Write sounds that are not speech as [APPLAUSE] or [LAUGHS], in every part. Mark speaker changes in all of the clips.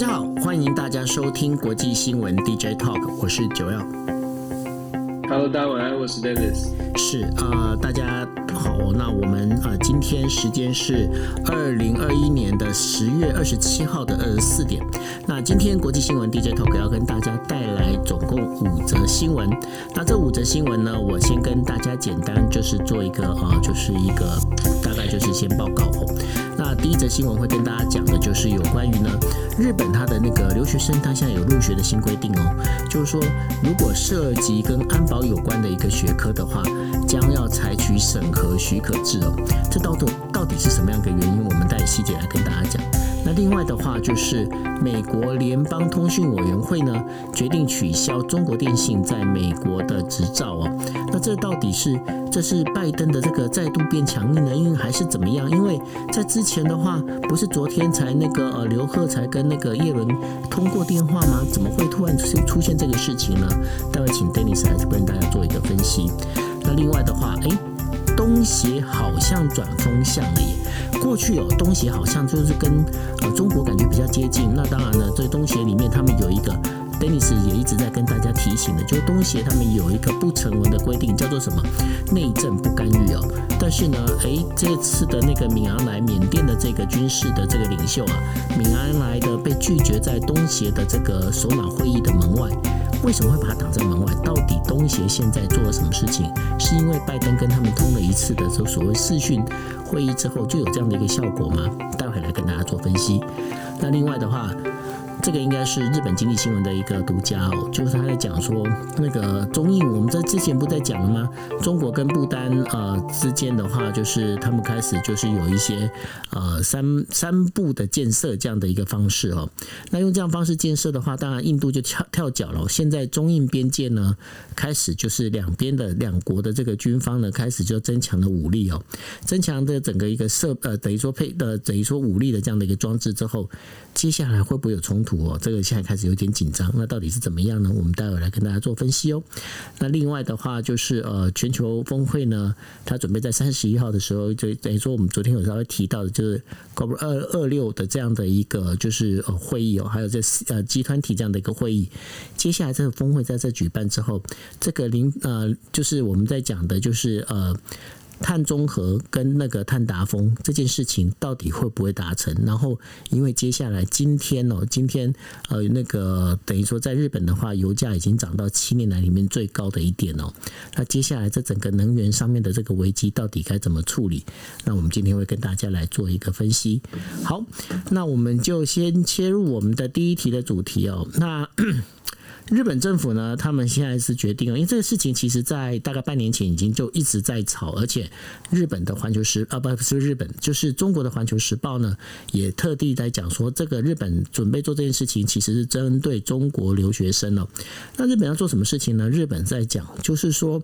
Speaker 1: 大家好，欢迎大家收听国际新闻 DJ Talk，我是九耀。
Speaker 2: Hello，大家晚安，我是 Dennis。
Speaker 1: 是啊、呃，大家好，那我们呃今天时间是二零二一年的十月二十七号的二十四点。那今天国际新闻 DJ Talk 要跟大家带来总共五则新闻。那这五则新闻呢，我先跟大家简单就是做一个呃，就是一个大概就是先报告哦。那第一则新闻会跟大家讲的就是有关于呢，日本它的那个留学生，他现在有入学的新规定哦，就是说如果涉及跟安保有关的一个学科的话，将要采取审核许可制哦。这到底到底是什么样的原因？我们带细节来跟大家讲。那另外的话就是美国联邦通讯委员会呢，决定取消中国电信在美国的执照哦。那这到底是？这是拜登的这个再度变强硬呢？因为还是怎么样？因为在之前的话，不是昨天才那个呃刘鹤才跟那个叶伦通过电话吗？怎么会突然出出现这个事情呢？待会请 Dennis 来跟大家做一个分析。那另外的话，哎，东协好像转风向了耶。过去哦，东协好像就是跟呃中国感觉比较接近。那当然了，在东协里面，他们有一个。Denis 也一直在跟大家提醒的，就是东协他们有一个不成文的规定，叫做什么内政不干预哦。但是呢，诶，这次的那个敏昂莱缅甸的这个军事的这个领袖啊，敏昂莱的被拒绝在东协的这个首脑会议的门外，为什么会把他挡在门外？到底东协现在做了什么事情？是因为拜登跟他们通了一次的这所谓视讯会议之后就有这样的一个效果吗？待会来跟大家做分析。那另外的话。这个应该是日本经济新闻的一个独家哦，就是他在讲说那个中印，我们在之前不在讲了吗？中国跟不丹呃之间的话，就是他们开始就是有一些呃三三步的建设这样的一个方式哦。那用这样方式建设的话，当然印度就跳跳脚了。现在中印边界呢，开始就是两边的两国的这个军方呢，开始就增强了武力哦，增强的整个一个设呃等于说配的等于说武力的这样的一个装置之后，接下来会不会有冲突？哦，这个现在开始有点紧张，那到底是怎么样呢？我们待会来跟大家做分析哦。那另外的话就是呃，全球峰会呢，它准备在三十一号的时候，就等于说我们昨天有稍微提到的，就是 COP 二二六的这样的一个就是呃会议哦，还有这呃集团体这样的一个会议。接下来这个峰会在这举办之后，这个零呃就是我们在讲的就是呃。碳中和跟那个碳达峰这件事情到底会不会达成？然后，因为接下来今天哦，今天呃那个等于说在日本的话，油价已经涨到七年来里面最高的一点哦。那接下来这整个能源上面的这个危机到底该怎么处理？那我们今天会跟大家来做一个分析。好，那我们就先切入我们的第一题的主题哦。那。日本政府呢，他们现在是决定了，因为这个事情其实在大概半年前已经就一直在吵，而且日本的环球时啊，不不是日本，就是中国的环球时报呢，也特地在讲说，这个日本准备做这件事情，其实是针对中国留学生哦。那日本要做什么事情呢？日本在讲，就是说，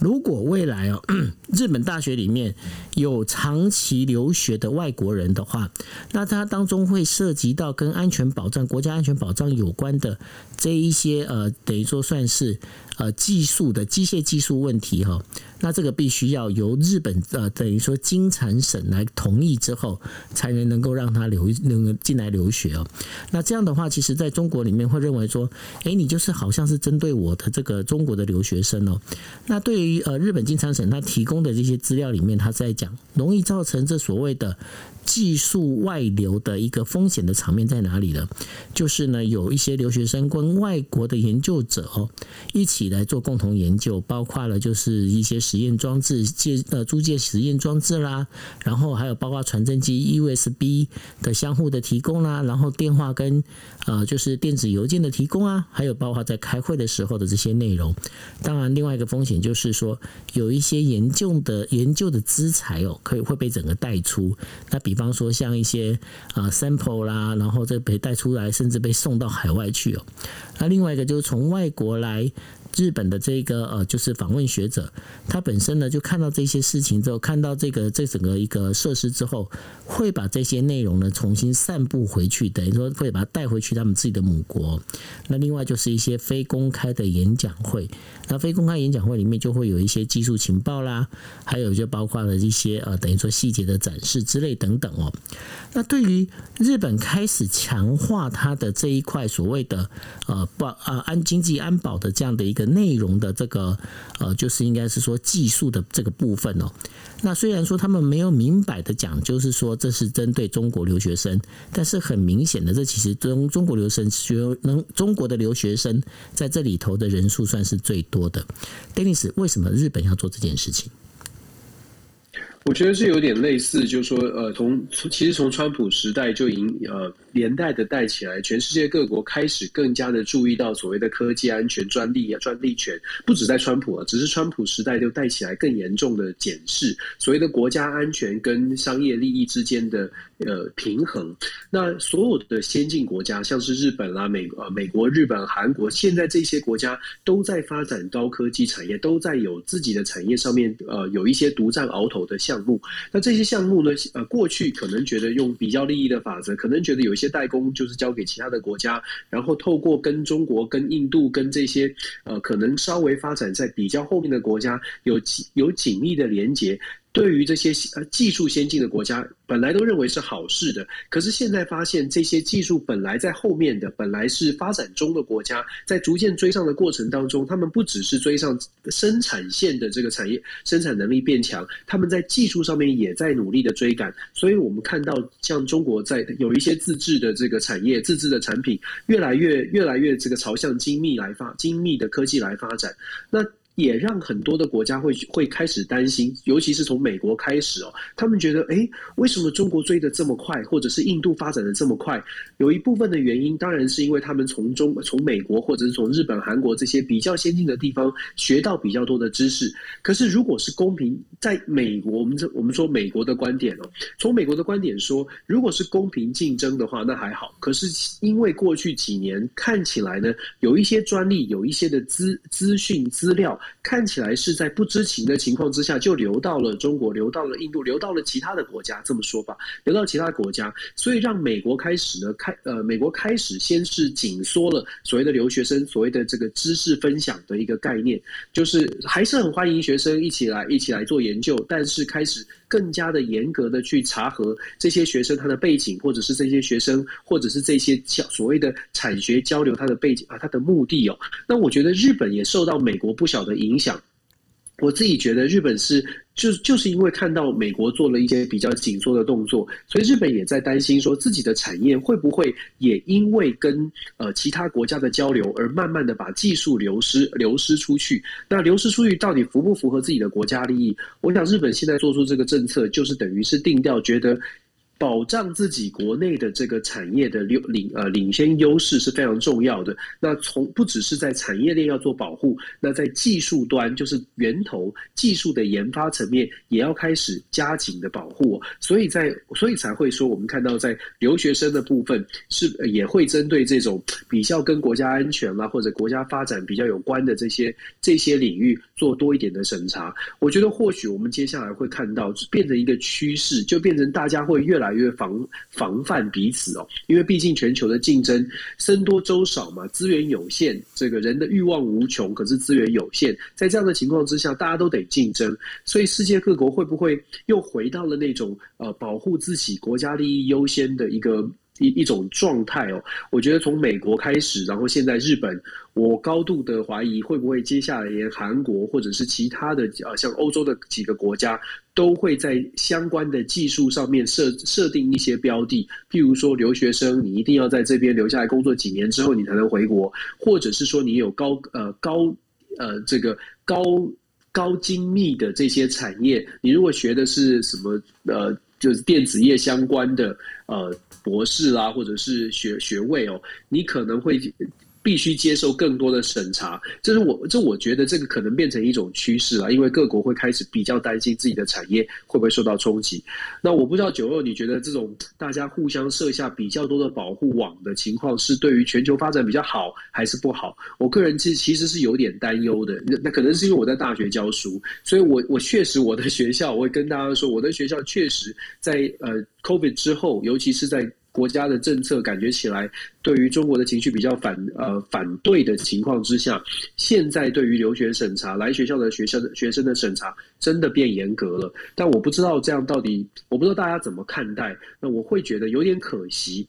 Speaker 1: 如果未来哦，[CLEARS THROAT] 日本大学里面有长期留学的外国人的话，那它当中会涉及到跟安全保障、国家安全保障有关的这一些。呃，等于说算是呃技术的机械技术问题哈，那这个必须要由日本呃等于说经产省来同意之后，才能能够让他留能够进来留学哦。那这样的话，其实在中国里面会认为说，哎，你就是好像是针对我的这个中国的留学生哦。那对于呃日本经产省他提供的这些资料里面，他在讲容易造成这所谓的。技术外流的一个风险的场面在哪里呢？就是呢，有一些留学生跟外国的研究者哦，一起来做共同研究，包括了就是一些实验装置借呃租借实验装置啦，然后还有包括传真机 USB 的相互的提供啦，然后电话跟呃就是电子邮件的提供啊，还有包括在开会的时候的这些内容。当然，另外一个风险就是说，有一些研究的研究的资材哦，可以会被整个带出。那比比比方说，像一些啊 sample 啦，然后这被带出来，甚至被送到海外去哦。那另外一个就是从外国来日本的这个呃，就是访问学者，他本身呢就看到这些事情之后，看到这个这整个一个设施之后，会把这些内容呢重新散布回去，等于说会把它带回去他们自己的母国。那另外就是一些非公开的演讲会，那非公开演讲会里面就会有一些技术情报啦，还有就包括了一些呃，等于说细节的展示之类等等哦。那对于日本开始强化它的这一块所谓的呃保呃安经济安保的这样的一个内容的这个呃，就是应该是说技术的这个部分哦。那虽然说他们没有明摆的讲，就是说这是针对中国留学生，但是很明显的，这其实中中国留学生学能中国的留学生在这里头的人数算是最多的。Dennis，为什么日本要做这件事情？
Speaker 2: 我觉得是有点类似，就是说，呃，从其实从川普时代就已经呃连带的带起来，全世界各国开始更加的注意到所谓的科技安全、专利啊、专利权，不止在川普啊，只是川普时代就带起来更严重的检视。所谓的国家安全跟商业利益之间的呃平衡。那所有的先进国家，像是日本啦、美呃美国、日本、韩国，现在这些国家都在发展高科技产业，都在有自己的产业上面呃有一些独占鳌头的项目，那这些项目呢？呃，过去可能觉得用比较利益的法则，可能觉得有一些代工就是交给其他的国家，然后透过跟中国、跟印度、跟这些呃，可能稍微发展在比较后面的国家有有紧密的连接。对于这些呃技术先进的国家，本来都认为是好事的，可是现在发现这些技术本来在后面的，本来是发展中的国家，在逐渐追上的过程当中，他们不只是追上生产线的这个产业生产能力变强，他们在技术上面也在努力的追赶。所以我们看到，像中国在有一些自制的这个产业、自制的产品，越来越越来越这个朝向精密来发精密的科技来发展。那也让很多的国家会会开始担心，尤其是从美国开始哦，他们觉得，诶，为什么中国追的这么快，或者是印度发展的这么快？有一部分的原因，当然是因为他们从中从美国或者是从日本、韩国这些比较先进的地方学到比较多的知识。可是，如果是公平，在美国，我们这我们说美国的观点哦，从美国的观点说，如果是公平竞争的话，那还好。可是，因为过去几年看起来呢，有一些专利，有一些的资资讯资料。看起来是在不知情的情况之下就流到了中国，流到了印度，流到了其他的国家。这么说吧，流到其他国家，所以让美国开始呢，开呃，美国开始先是紧缩了所谓的留学生，所谓的这个知识分享的一个概念，就是还是很欢迎学生一起来一起来做研究，但是开始更加的严格的去查核这些学生他的背景，或者是这些学生，或者是这些所谓的产学交流他的背景啊，他的目的哦。那我觉得日本也受到美国不小的影响。我自己觉得日本是就就是因为看到美国做了一些比较紧缩的动作，所以日本也在担心说自己的产业会不会也因为跟呃其他国家的交流而慢慢的把技术流失流失出去。那流失出去到底符不符合自己的国家利益？我想日本现在做出这个政策，就是等于是定调，觉得。保障自己国内的这个产业的领领呃领先优势是非常重要的。那从不只是在产业链要做保护，那在技术端就是源头技术的研发层面也要开始加紧的保护。所以在所以才会说，我们看到在留学生的部分是也会针对这种比较跟国家安全啦或者国家发展比较有关的这些这些领域做多一点的审查。我觉得或许我们接下来会看到变成一个趋势，就变成大家会越来。来越防防范彼此哦，因为毕竟全球的竞争僧多粥少嘛，资源有限，这个人的欲望无穷，可是资源有限，在这样的情况之下，大家都得竞争，所以世界各国会不会又回到了那种呃保护自己国家利益优先的一个？一一种状态哦，我觉得从美国开始，然后现在日本，我高度的怀疑会不会接下来连韩国或者是其他的呃像欧洲的几个国家都会在相关的技术上面设设定一些标的，譬如说留学生你一定要在这边留下来工作几年之后你才能回国，或者是说你有高呃高呃这个高高精密的这些产业，你如果学的是什么呃。就是电子业相关的呃博士啊，或者是学学位哦，你可能会必须接受更多的审查。这是我这我觉得这个可能变成一种趋势了，因为各国会开始比较担心自己的产业会不会受到冲击。那我不知道九二，你觉得这种大家互相设下比较多的保护网的情况，是对于全球发展比较好还是不好？我个人其实其实是有点担忧的。那那可能是因为我在大学教书，所以我我确实我的学校，我会跟大家说，我的学校确实在呃 COVID 之后，尤其是在。国家的政策感觉起来，对于中国的情绪比较反呃反对的情况之下，现在对于留学审查来学校的学生的学生的审查真的变严格了。但我不知道这样到底，我不知道大家怎么看待。那我会觉得有点可惜。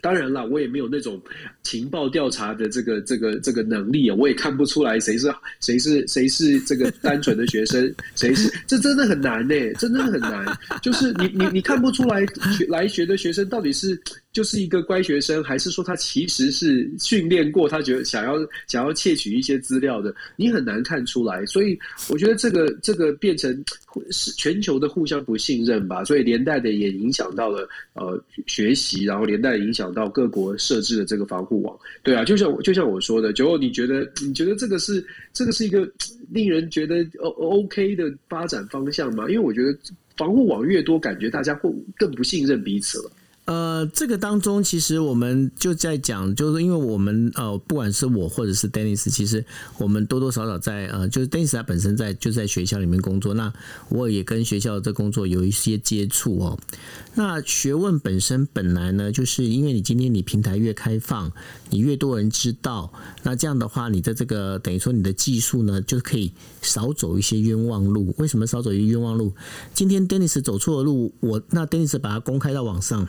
Speaker 2: 当然了，我也没有那种情报调查的这个这个这个能力啊，我也看不出来谁是谁是谁是这个单纯的学生，[LAUGHS] 谁是这真的很难呢，真的很难。就是你你你看不出来学来学的学生到底是。就是一个乖学生，还是说他其实是训练过？他觉得想要想要窃取一些资料的，你很难看出来。所以我觉得这个这个变成是全球的互相不信任吧。所以连带的也影响到了呃学习，然后连带影响到各国设置的这个防护网。对啊，就像就像我说的，九欧，你觉得你觉得这个是这个是一个令人觉得 OK 的发展方向吗？因为我觉得防护网越多，感觉大家会更不信任彼此了。
Speaker 1: 呃，这个当中其实我们就在讲，就是因为我们呃，不管是我或者是 Dennis，其实我们多多少少在呃，就是 Dennis 他本身在就在学校里面工作，那我也跟学校的工作有一些接触哦。那学问本身本来呢，就是因为你今天你平台越开放，你越多人知道，那这样的话，你的这个等于说你的技术呢，就可以少走一些冤枉路。为什么少走一些冤枉路？今天 Dennis 走错了路，我那 Dennis 把它公开到网上。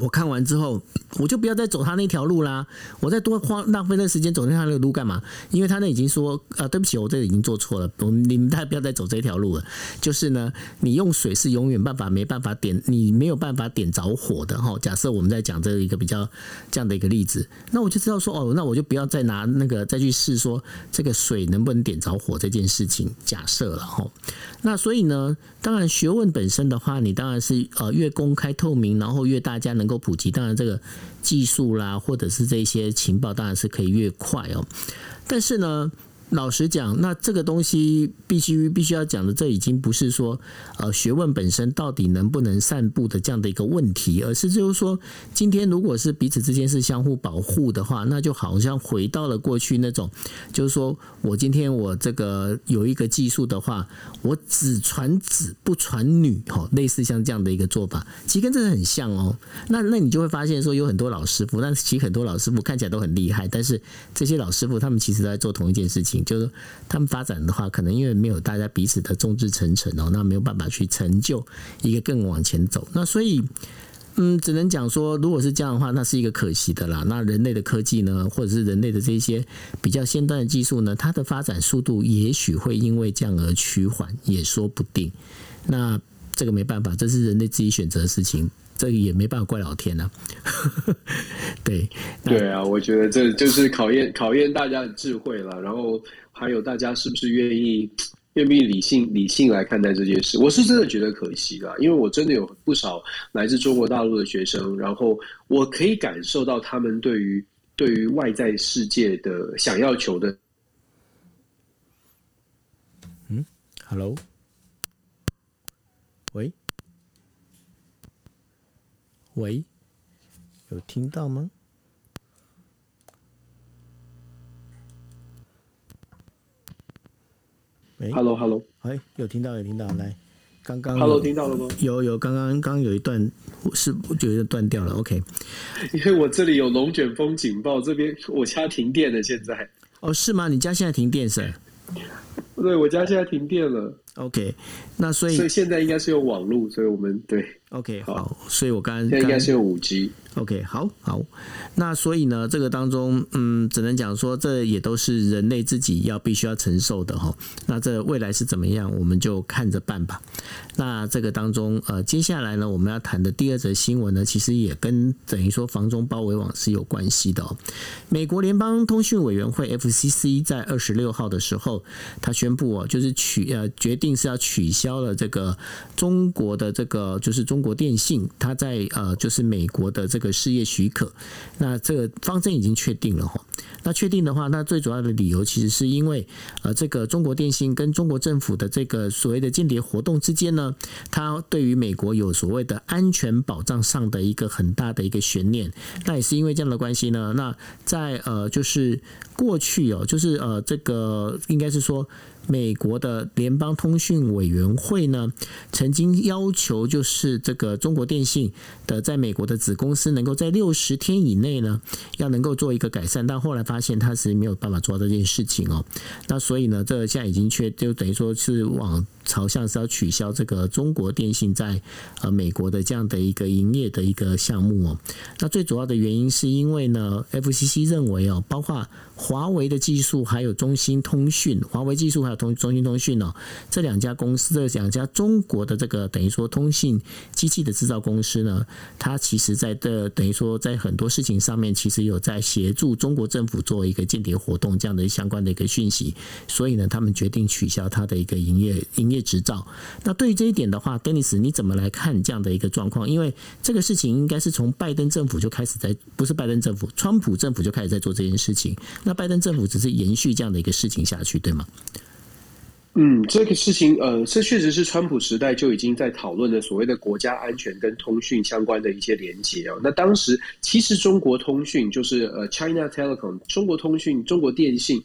Speaker 1: 我看完之后，我就不要再走他那条路啦。我再多花浪费那时间走那条路干嘛？因为他那已经说啊，对不起，我这已经做错了。我你们大家不要再走这条路了。就是呢，你用水是永远办法没办法点，你没有办法点着火的哈。假设我们在讲这一个比较这样的一个例子，那我就知道说哦，那我就不要再拿那个再去试说这个水能不能点着火这件事情。假设了哈。那所以呢，当然学问本身的话，你当然是呃越公开透明，然后越大家能。能够普及，当然这个技术啦，或者是这些情报，当然是可以越快哦。但是呢，老实讲，那这个东西必须必须要讲的，这已经不是说呃学问本身到底能不能散布的这样的一个问题，而是就是说，今天如果是彼此之间是相互保护的话，那就好像回到了过去那种，就是说我今天我这个有一个技术的话，我只传子不传女，哈，类似像这样的一个做法，其实跟这个很像哦。那那你就会发现说，有很多老师傅，但是其实很多老师傅看起来都很厉害，但是这些老师傅他们其实都在做同一件事情。就是他们发展的话，可能因为没有大家彼此的众志成城哦，那没有办法去成就一个更往前走。那所以，嗯，只能讲说，如果是这样的话，那是一个可惜的啦。那人类的科技呢，或者是人类的这些比较先端的技术呢，它的发展速度也许会因为这样而趋缓，也说不定。那这个没办法，这是人类自己选择的事情。这也没办法怪老天呐、啊，[LAUGHS] 对
Speaker 2: 对啊，我觉得这就是考验考验大家的智慧了，然后还有大家是不是愿意愿意理性理性来看待这件事。我是真的觉得可惜啦，因为我真的有不少来自中国大陆的学生，然后我可以感受到他们对于对于外在世界的想要求的。
Speaker 1: 嗯，Hello，喂。喂，有听到吗？喂
Speaker 2: ，Hello，Hello，
Speaker 1: 哎，有听到，有听到，来，刚刚
Speaker 2: ，Hello，听到了吗？
Speaker 1: 有有，刚刚刚刚有一段是我觉得断掉了，OK，
Speaker 2: 因为我这里有龙卷风警报，这边我家停电了，现在。
Speaker 1: 哦，是吗？你家现在停电是？
Speaker 2: 对，我家现在停电了。
Speaker 1: OK，那所以
Speaker 2: 所以现在应该是有网络，所以我们对。
Speaker 1: OK，好，所以我
Speaker 2: 刚刚应该是有五 G。
Speaker 1: OK，好，好，那所以呢，这个当中，嗯，只能讲说，这也都是人类自己要必须要承受的哈。那这未来是怎么样，我们就看着办吧。那这个当中，呃，接下来呢，我们要谈的第二则新闻呢，其实也跟等于说防中包围网是有关系的哦。美国联邦通讯委员会 FCC 在二十六号的时候，他宣布哦，就是取呃决定是要取消了这个中国的这个就是中国电信，它在呃就是美国的这个事业许可。那这个方针已经确定了哈。那确定的话，那最主要的理由其实是因为呃，这个中国电信跟中国政府的这个所谓的间谍活动之间呢，它对于美国有所谓的安全保障上的一个很大的一个悬念。那也是因为这样的关系呢，那在呃就是过去哦，就是呃这个应该是说。美国的联邦通讯委员会呢，曾经要求就是这个中国电信的在美国的子公司能够在六十天以内呢，要能够做一个改善，但后来发现他是没有办法做到这件事情哦。那所以呢，这现在已经确就等于说是往朝向是要取消这个中国电信在呃美国的这样的一个营业的一个项目哦。那最主要的原因是因为呢，FCC 认为哦，包括华为的技术还有中兴通讯，华为技术还有通中兴通讯哦，这两家公司这两家中国的这个等于说通信机器的制造公司呢，它其实在的等于说在很多事情上面，其实有在协助中国政府做一个间谍活动这样的相关的一个讯息，所以呢，他们决定取消它的一个营业营业执照。那对于这一点的话，Dennis 你怎么来看这样的一个状况？因为这个事情应该是从拜登政府就开始在，不是拜登政府，川普政府就开始在做这件事情。那拜登政府只是延续这样的一个事情下去，对吗？
Speaker 2: 嗯，这个事情，呃，这确实是川普时代就已经在讨论的所谓的国家安全跟通讯相关的一些连接哦。那当时其实中国通讯就是呃 China Telecom，中国通讯、中国电信。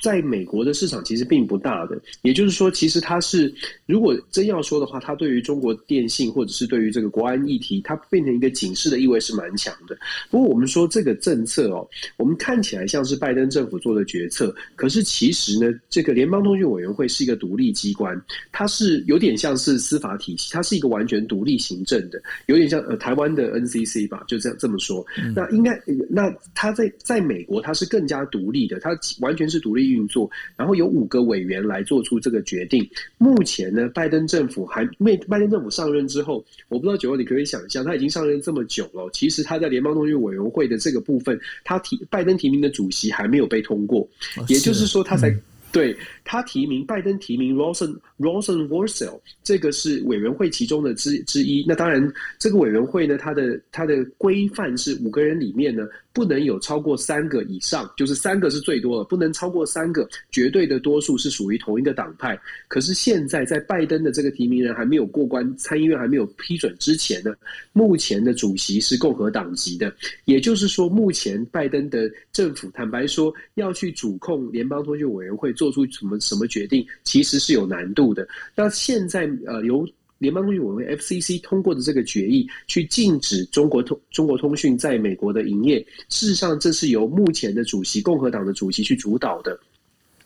Speaker 2: 在美国的市场其实并不大的，也就是说，其实它是如果真要说的话，它对于中国电信或者是对于这个国安议题，它变成一个警示的意味是蛮强的。不过我们说这个政策哦，我们看起来像是拜登政府做的决策，可是其实呢，这个联邦通讯委员会是一个独立机关，它是有点像是司法体系，它是一个完全独立行政的，有点像呃台湾的 NCC 吧，就这样这么说。那应该那它在在美国它是更加独立的，它完全是独立。运作，然后有五个委员来做出这个决定。目前呢，拜登政府还没，拜登政府上任之后，我不知道九号你可以想象，他已经上任这么久了，其实他在联邦通讯委员会的这个部分，他提拜登提名的主席还没有被通过，也就是说，他才。对，他提名，拜登提名 Rosen Rosenworcel，这个是委员会其中的之之一。那当然，这个委员会呢，它的它的规范是五个人里面呢，不能有超过三个以上，就是三个是最多了，不能超过三个，绝对的多数是属于同一个党派。可是现在在拜登的这个提名人还没有过关，参议院还没有批准之前呢，目前的主席是共和党籍的，也就是说，目前拜登的政府坦白说要去主控联邦通讯委员会。做出什么什么决定，其实是有难度的。那现在呃，由联邦通讯委员会 FCC 通过的这个决议，去禁止中国通中国通讯在美国的营业，事实上这是由目前的主席共和党的主席去主导的。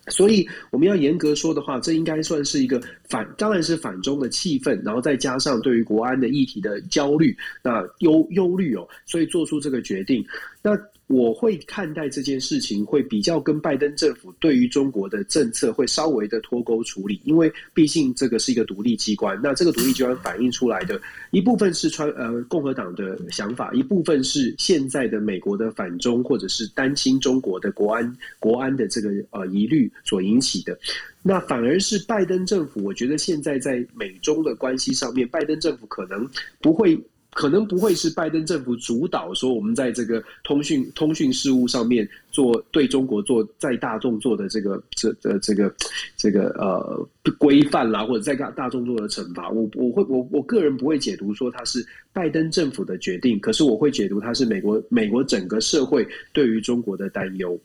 Speaker 2: 所以我们要严格说的话，这应该算是一个反，当然是反中的气氛，然后再加上对于国安的议题的焦虑，那忧忧虑哦，所以做出这个决定。那我会看待这件事情，会比较跟拜登政府对于中国的政策会稍微的脱钩处理，因为毕竟这个是一个独立机关。那这个独立机关反映出来的一部分是川呃共和党的想法，一部分是现在的美国的反中或者是担心中国的国安国安的这个呃疑虑所引起的。那反而是拜登政府，我觉得现在在美中的关系上面，拜登政府可能不会。可能不会是拜登政府主导说，我们在这个通讯通讯事务上面做对中国做在大众做的这个这呃这个这个呃规范啦，或者在大大众做的惩罚。我我会我我个人不会解读说它是拜登政府的决定，可是我会解读它是美国美国整个社会对于中国的担忧。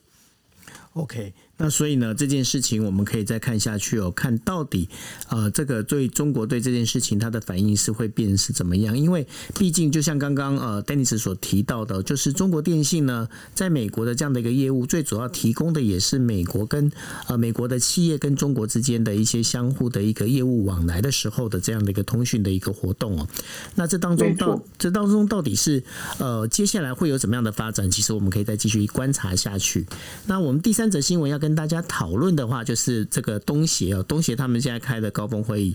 Speaker 1: OK。那所以呢，这件事情我们可以再看下去哦，看到底呃，这个对中国对这件事情它的反应是会变是怎么样？因为毕竟就像刚刚呃，Dennis 所提到的，就是中国电信呢，在美国的这样的一个业务，最主要提供的也是美国跟呃美国的企业跟中国之间的一些相互的一个业务往来的时候的这样的一个通讯的一个活动哦。那这当中到这当中到底是呃接下来会有怎么样的发展？其实我们可以再继续观察下去。那我们第三则新闻要跟跟大家讨论的话，就是这个东协哦，东协他们现在开的高峰会议。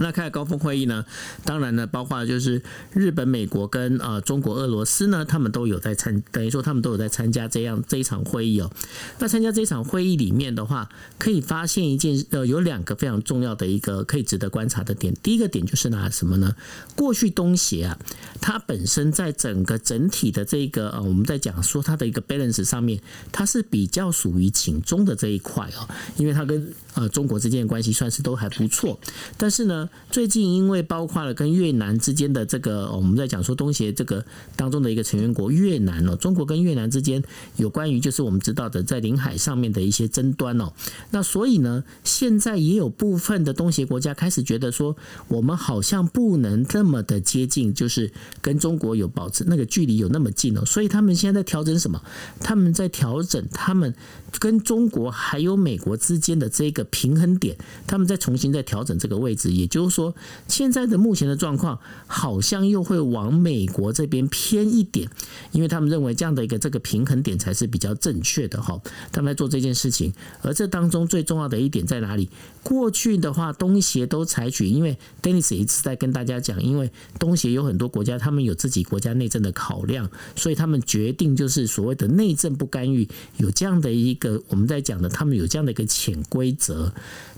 Speaker 1: 那开高峰会议呢，当然呢，包括就是日本、美国跟呃中国、俄罗斯呢，他们都有在参，等于说他们都有在参加这样这一场会议哦。那参加这场会议里面的话，可以发现一件呃，有两个非常重要的一个可以值得观察的点。第一个点就是拿什么呢？过去东协啊，它本身在整个整体的这个呃，我们在讲说它的一个 balance 上面，它是比较属于亲中的这一块哦，因为它跟呃中国之间的关系算是都还不错，但是呢。最近因为包括了跟越南之间的这个，我们在讲说东协这个当中的一个成员国越南哦，中国跟越南之间有关于就是我们知道的在领海上面的一些争端哦，那所以呢，现在也有部分的东协国家开始觉得说，我们好像不能这么的接近，就是跟中国有保持那个距离有那么近哦，所以他们现在在调整什么？他们在调整他们跟中国还有美国之间的这个平衡点，他们在重新再调整这个位置，也就是说，现在的目前的状况好像又会往美国这边偏一点，因为他们认为这样的一个这个平衡点才是比较正确的哈。他们在做这件事情，而这当中最重要的一点在哪里？过去的话，东协都采取，因为 Dennis 一直在跟大家讲，因为东协有很多国家，他们有自己国家内政的考量，所以他们决定就是所谓的内政不干预，有这样的一个我们在讲的，他们有这样的一个潜规则。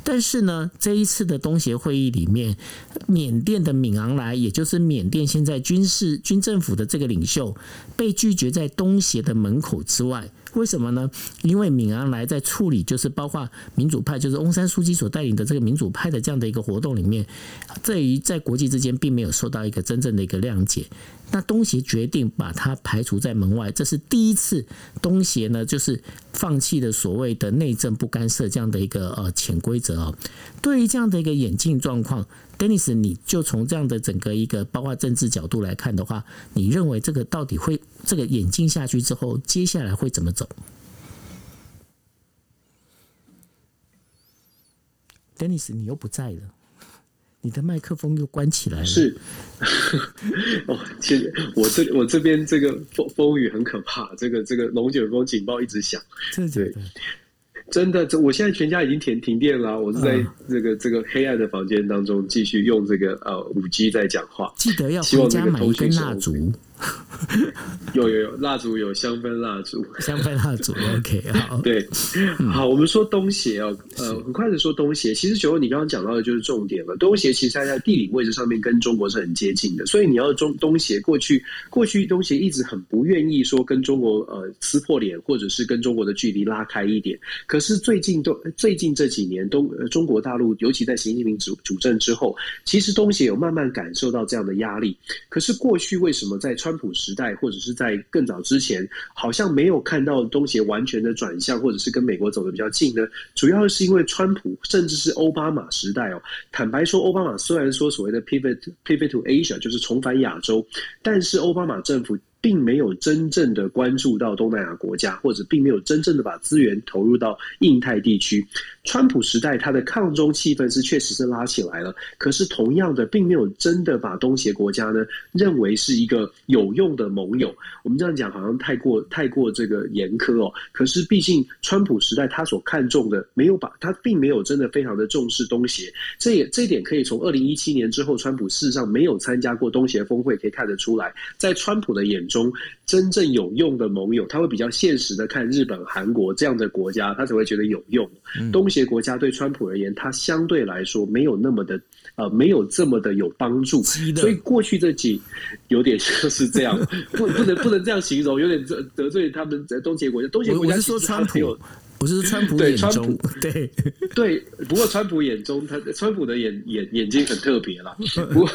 Speaker 1: 但是呢，这一次的东协会议里面，缅甸的敏昂莱，也就是缅甸现在军事军政府的这个领袖，被拒绝在东协的门口之外。为什么呢？因为敏昂莱在处理，就是包括民主派，就是翁山苏姬所带领的这个民主派的这样的一个活动里面，在于在国际之间并没有受到一个真正的一个谅解。那东协决定把他排除在门外，这是第一次东协呢，就是放弃了所谓的内政不干涉这样的一个呃潜规则啊。对于这样的一个演进状况，Dennis，你就从这样的整个一个包括政治角度来看的话，你认为这个到底会这个演进下去之后，接下来会怎么走？Dennis，你又不在了。你的麦克风又关起来了。
Speaker 2: 是，[LAUGHS] 哦，其实我这我这边这个风风雨很可怕，这个这个龙卷风警报一直响。
Speaker 1: 真的，对，
Speaker 2: 真的，这我现在全家已经停停电了，我是在这个这个黑暗的房间当中继续用这个呃五 G 在讲话。
Speaker 1: 记得要回家买一根蜡烛。[LAUGHS]
Speaker 2: 有有有蜡烛，有香氛蜡烛，
Speaker 1: 香氛蜡烛，OK，好，
Speaker 2: 对，好，我们说东协哦，呃，很快的说东协，其实九欧你刚刚讲到的就是重点了。东协其实它在地理位置上面跟中国是很接近的，所以你要中东协过去过去东协一直很不愿意说跟中国呃撕破脸，或者是跟中国的距离拉开一点。可是最近都最近这几年东中国大陆，尤其在习近平主主政之后，其实东协有慢慢感受到这样的压力。可是过去为什么在川川普时代或者是在更早之前，好像没有看到东协完全的转向，或者是跟美国走得比较近呢？主要是因为川普甚至是奥巴马时代哦。坦白说，奥巴马虽然说所谓的 pivot pivot to Asia 就是重返亚洲，但是奥巴马政府。并没有真正的关注到东南亚国家，或者并没有真正的把资源投入到印太地区。川普时代，他的抗中气氛是确实是拉起来了，可是同样的，并没有真的把东协国家呢认为是一个有用的盟友。我们这样讲好像太过太过这个严苛哦。可是毕竟川普时代他所看重的，没有把他并没有真的非常的重视东协。这也这一点可以从二零一七年之后，川普事实上没有参加过东协峰会可以看得出来，在川普的眼中，真正有用的盟友，他会比较现实的看日本、韩国这样的国家，他才会觉得有用。东协国家对川普而言，他相对来说没有那么的呃，没有这么的有帮助。所以过去这几有点就是这样，不不能不能这样形容，有点得得罪他们在东协国家。东协国家其实他没有。
Speaker 1: 不是川普眼中，
Speaker 2: 对川普。
Speaker 1: 对。[LAUGHS]
Speaker 2: 对，不过川普眼中，他川普的眼眼眼睛很特别啦。[LAUGHS] 不过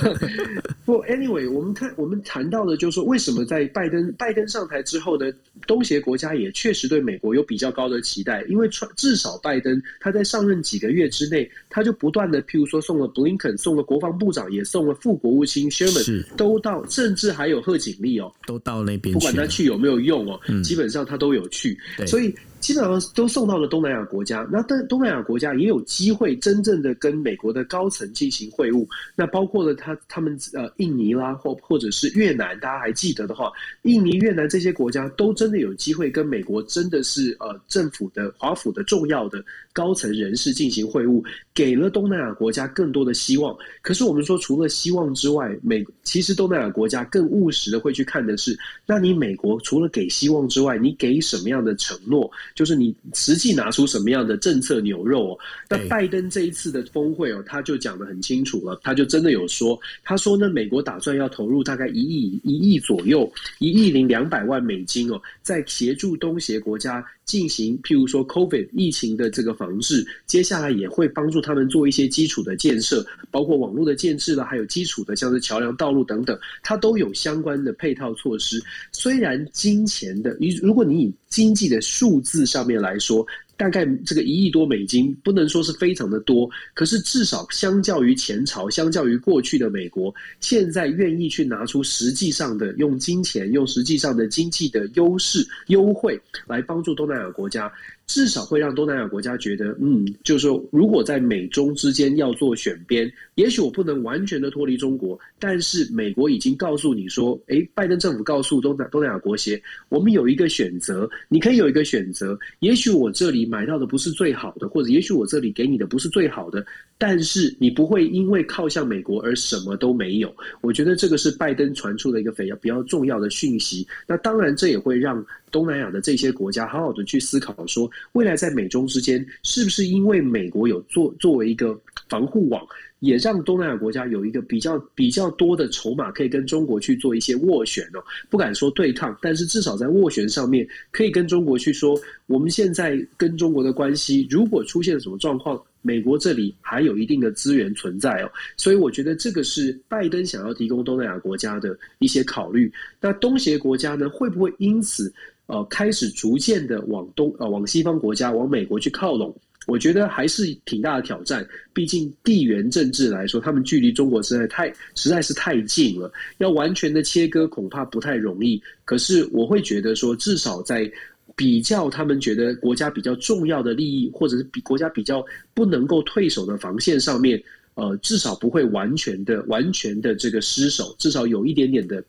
Speaker 2: 不过，anyway，我们看我们谈到的，就是说，为什么在拜登拜登上台之后呢，东协国家也确实对美国有比较高的期待，因为川至少拜登他在上任几个月之内，他就不断的，譬如说送了布林肯，送了国防部长，也送了副国务卿 Sherman，都到，甚至还有贺锦丽哦，
Speaker 1: 都到那边，
Speaker 2: 不管他去有没有用哦，嗯、基本上他都有去，所以。基本上都送到了东南亚国家。那东东南亚国家也有机会真正的跟美国的高层进行会晤。那包括了他他们呃印尼啦，或或者是越南，大家还记得的话，印尼、越南这些国家都真的有机会跟美国真的是呃政府的华府的重要的高层人士进行会晤，给了东南亚国家更多的希望。可是我们说，除了希望之外，美其实东南亚国家更务实的会去看的是，那你美国除了给希望之外，你给什么样的承诺？就是你实际拿出什么样的政策牛肉哦？那拜登这一次的峰会哦，他就讲得很清楚了，他就真的有说，他说呢，美国打算要投入大概一亿一亿左右，一亿零两百万美金哦，在协助东协国家。进行，譬如说 COVID 疫情的这个防治，接下来也会帮助他们做一些基础的建设，包括网络的建设了，还有基础的像是桥梁、道路等等，它都有相关的配套措施。虽然金钱的，如果你以经济的数字上面来说，大概这个一亿多美金不能说是非常的多，可是至少相较于前朝，相较于过去的美国，现在愿意去拿出实际上的用金钱、用实际上的经济的优势、优惠来帮助东南亚国家。至少会让东南亚国家觉得，嗯，就是说，如果在美中之间要做选边，也许我不能完全的脱离中国，但是美国已经告诉你说，诶，拜登政府告诉东南东南亚国协，我们有一个选择，你可以有一个选择，也许我这里买到的不是最好的，或者也许我这里给你的不是最好的，但是你不会因为靠向美国而什么都没有。我觉得这个是拜登传出的一个非常比较重要的讯息。那当然，这也会让。东南亚的这些国家，好好的去思考说，未来在美中之间，是不是因为美国有作作为一个防护网，也让东南亚国家有一个比较比较多的筹码，可以跟中国去做一些斡旋哦。不敢说对抗，但是至少在斡旋上面，可以跟中国去说，我们现在跟中国的关系，如果出现什么状况，美国这里还有一定的资源存在哦。所以我觉得这个是拜登想要提供东南亚国家的一些考虑。那东协国家呢，会不会因此？呃，开始逐渐的往东呃往西方国家往美国去靠拢，我觉得还是挺大的挑战。毕竟地缘政治来说，他们距离中国实在太实在是太近了，要完全的切割恐怕不太容易。可是我会觉得说，至少在比较他们觉得国家比较重要的利益，或者是比国家比较不能够退守的防线上面，呃，至少不会完全的完全的这个失守，至少有一点点的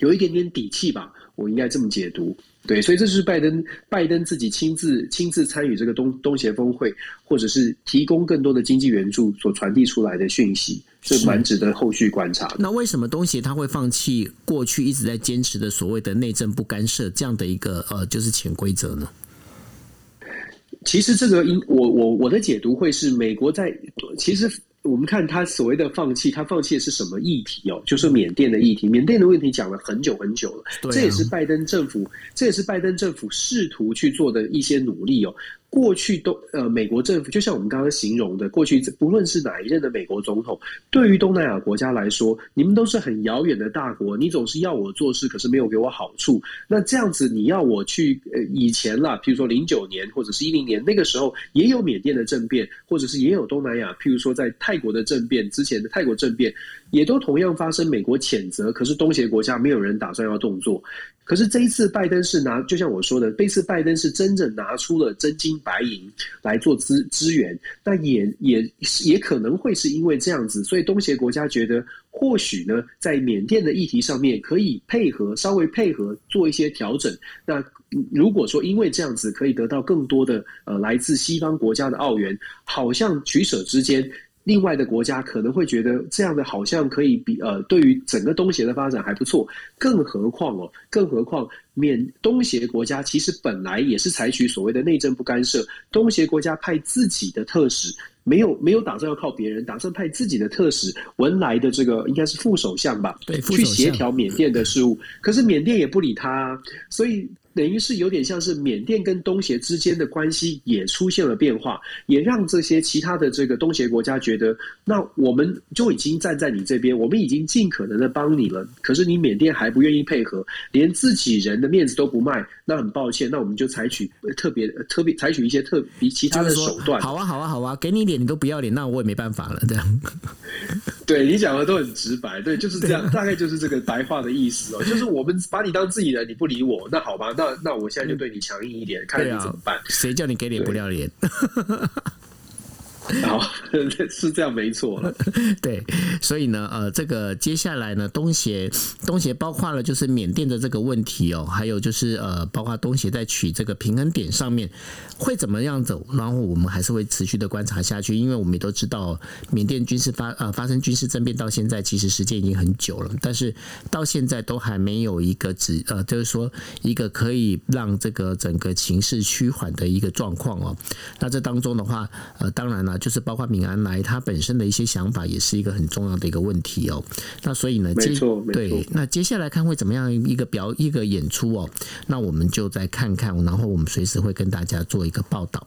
Speaker 2: 有一点点底气吧。我应该这么解读。对，所以这是拜登拜登自己亲自亲自参与这个东东协峰会，或者是提供更多的经济援助所传递出来的讯息，是蛮值得后续观察的。
Speaker 1: 那为什么东协他会放弃过去一直在坚持的所谓的内政不干涉这样的一个呃就是潜规则呢？
Speaker 2: 其实这个因我我我的解读会是美国在其实。我们看他所谓的放弃，他放弃的是什么议题哦？就是缅甸的议题。缅甸的问题讲了很久很久了，这也是拜登政府，这也是拜登政府试图去做的一些努力哦。过去都呃，美国政府就像我们刚刚形容的，过去不论是哪一任的美国总统，对于东南亚国家来说，你们都是很遥远的大国，你总是要我做事，可是没有给我好处。那这样子，你要我去呃，以前啦，譬如说零九年或者是一零年那个时候，也有缅甸的政变，或者是也有东南亚，譬如说在泰国的政变之前的泰国政变，也都同样发生，美国谴责，可是东协国家没有人打算要动作。可是这一次拜登是拿，就像我说的，这次拜登是真正拿出了真金白银来做资资源，那也也也可能会是因为这样子，所以东协国家觉得或许呢，在缅甸的议题上面可以配合，稍微配合做一些调整。那如果说因为这样子可以得到更多的呃来自西方国家的澳元，好像取舍之间。另外的国家可能会觉得这样的好像可以比呃，对于整个东协的发展还不错。更何况哦，更何况缅东协国家其实本来也是采取所谓的内政不干涉，东协国家派自己的特使，没有没有打算要靠别人，打算派自己的特使，文莱的这个应该是副首相吧，
Speaker 1: 对，
Speaker 2: 去协调缅甸的事务。可是缅甸也不理他啊，所以。等于是有点像是缅甸跟东协之间的关系也出现了变化，也让这些其他的这个东协国家觉得，那我们就已经站在你这边，我们已经尽可能的帮你了。可是你缅甸还不愿意配合，连自己人的面子都不卖，那很抱歉，那我们就采取特别特别采取一些特比其他的手段。
Speaker 1: 好啊，好啊，好啊，给你脸你都不要脸，那我也没办法了。这样，[LAUGHS]
Speaker 2: 对你讲的都很直白，对，就是这样，大概就是这个白话的意思哦，就是我们把你当自己人，你不理我，那好吧，那。那那我现在就对你强硬一点，嗯、看你怎么办？
Speaker 1: 谁叫你给脸不要脸？
Speaker 2: 好，[LAUGHS] 是这样没错。[LAUGHS]
Speaker 1: 对，所以呢，呃，这个接下来呢，东协东协包括了就是缅甸的这个问题哦，还有就是呃，包括东协在取这个平衡点上面会怎么样走，然后我们还是会持续的观察下去，因为我们也都知道缅甸军事发呃发生军事政变到现在其实时间已经很久了，但是到现在都还没有一个指呃，就是说一个可以让这个整个情势趋缓的一个状况哦。那这当中的话，呃，当然了。就是包括敏安来他本身的一些想法，也是一个很重要的一个问题哦。那所以呢，
Speaker 2: 没错，
Speaker 1: 对，那接下来看会怎么样一个表一个演出哦。那我们就再看看，然后我们随时会跟大家做一个报道。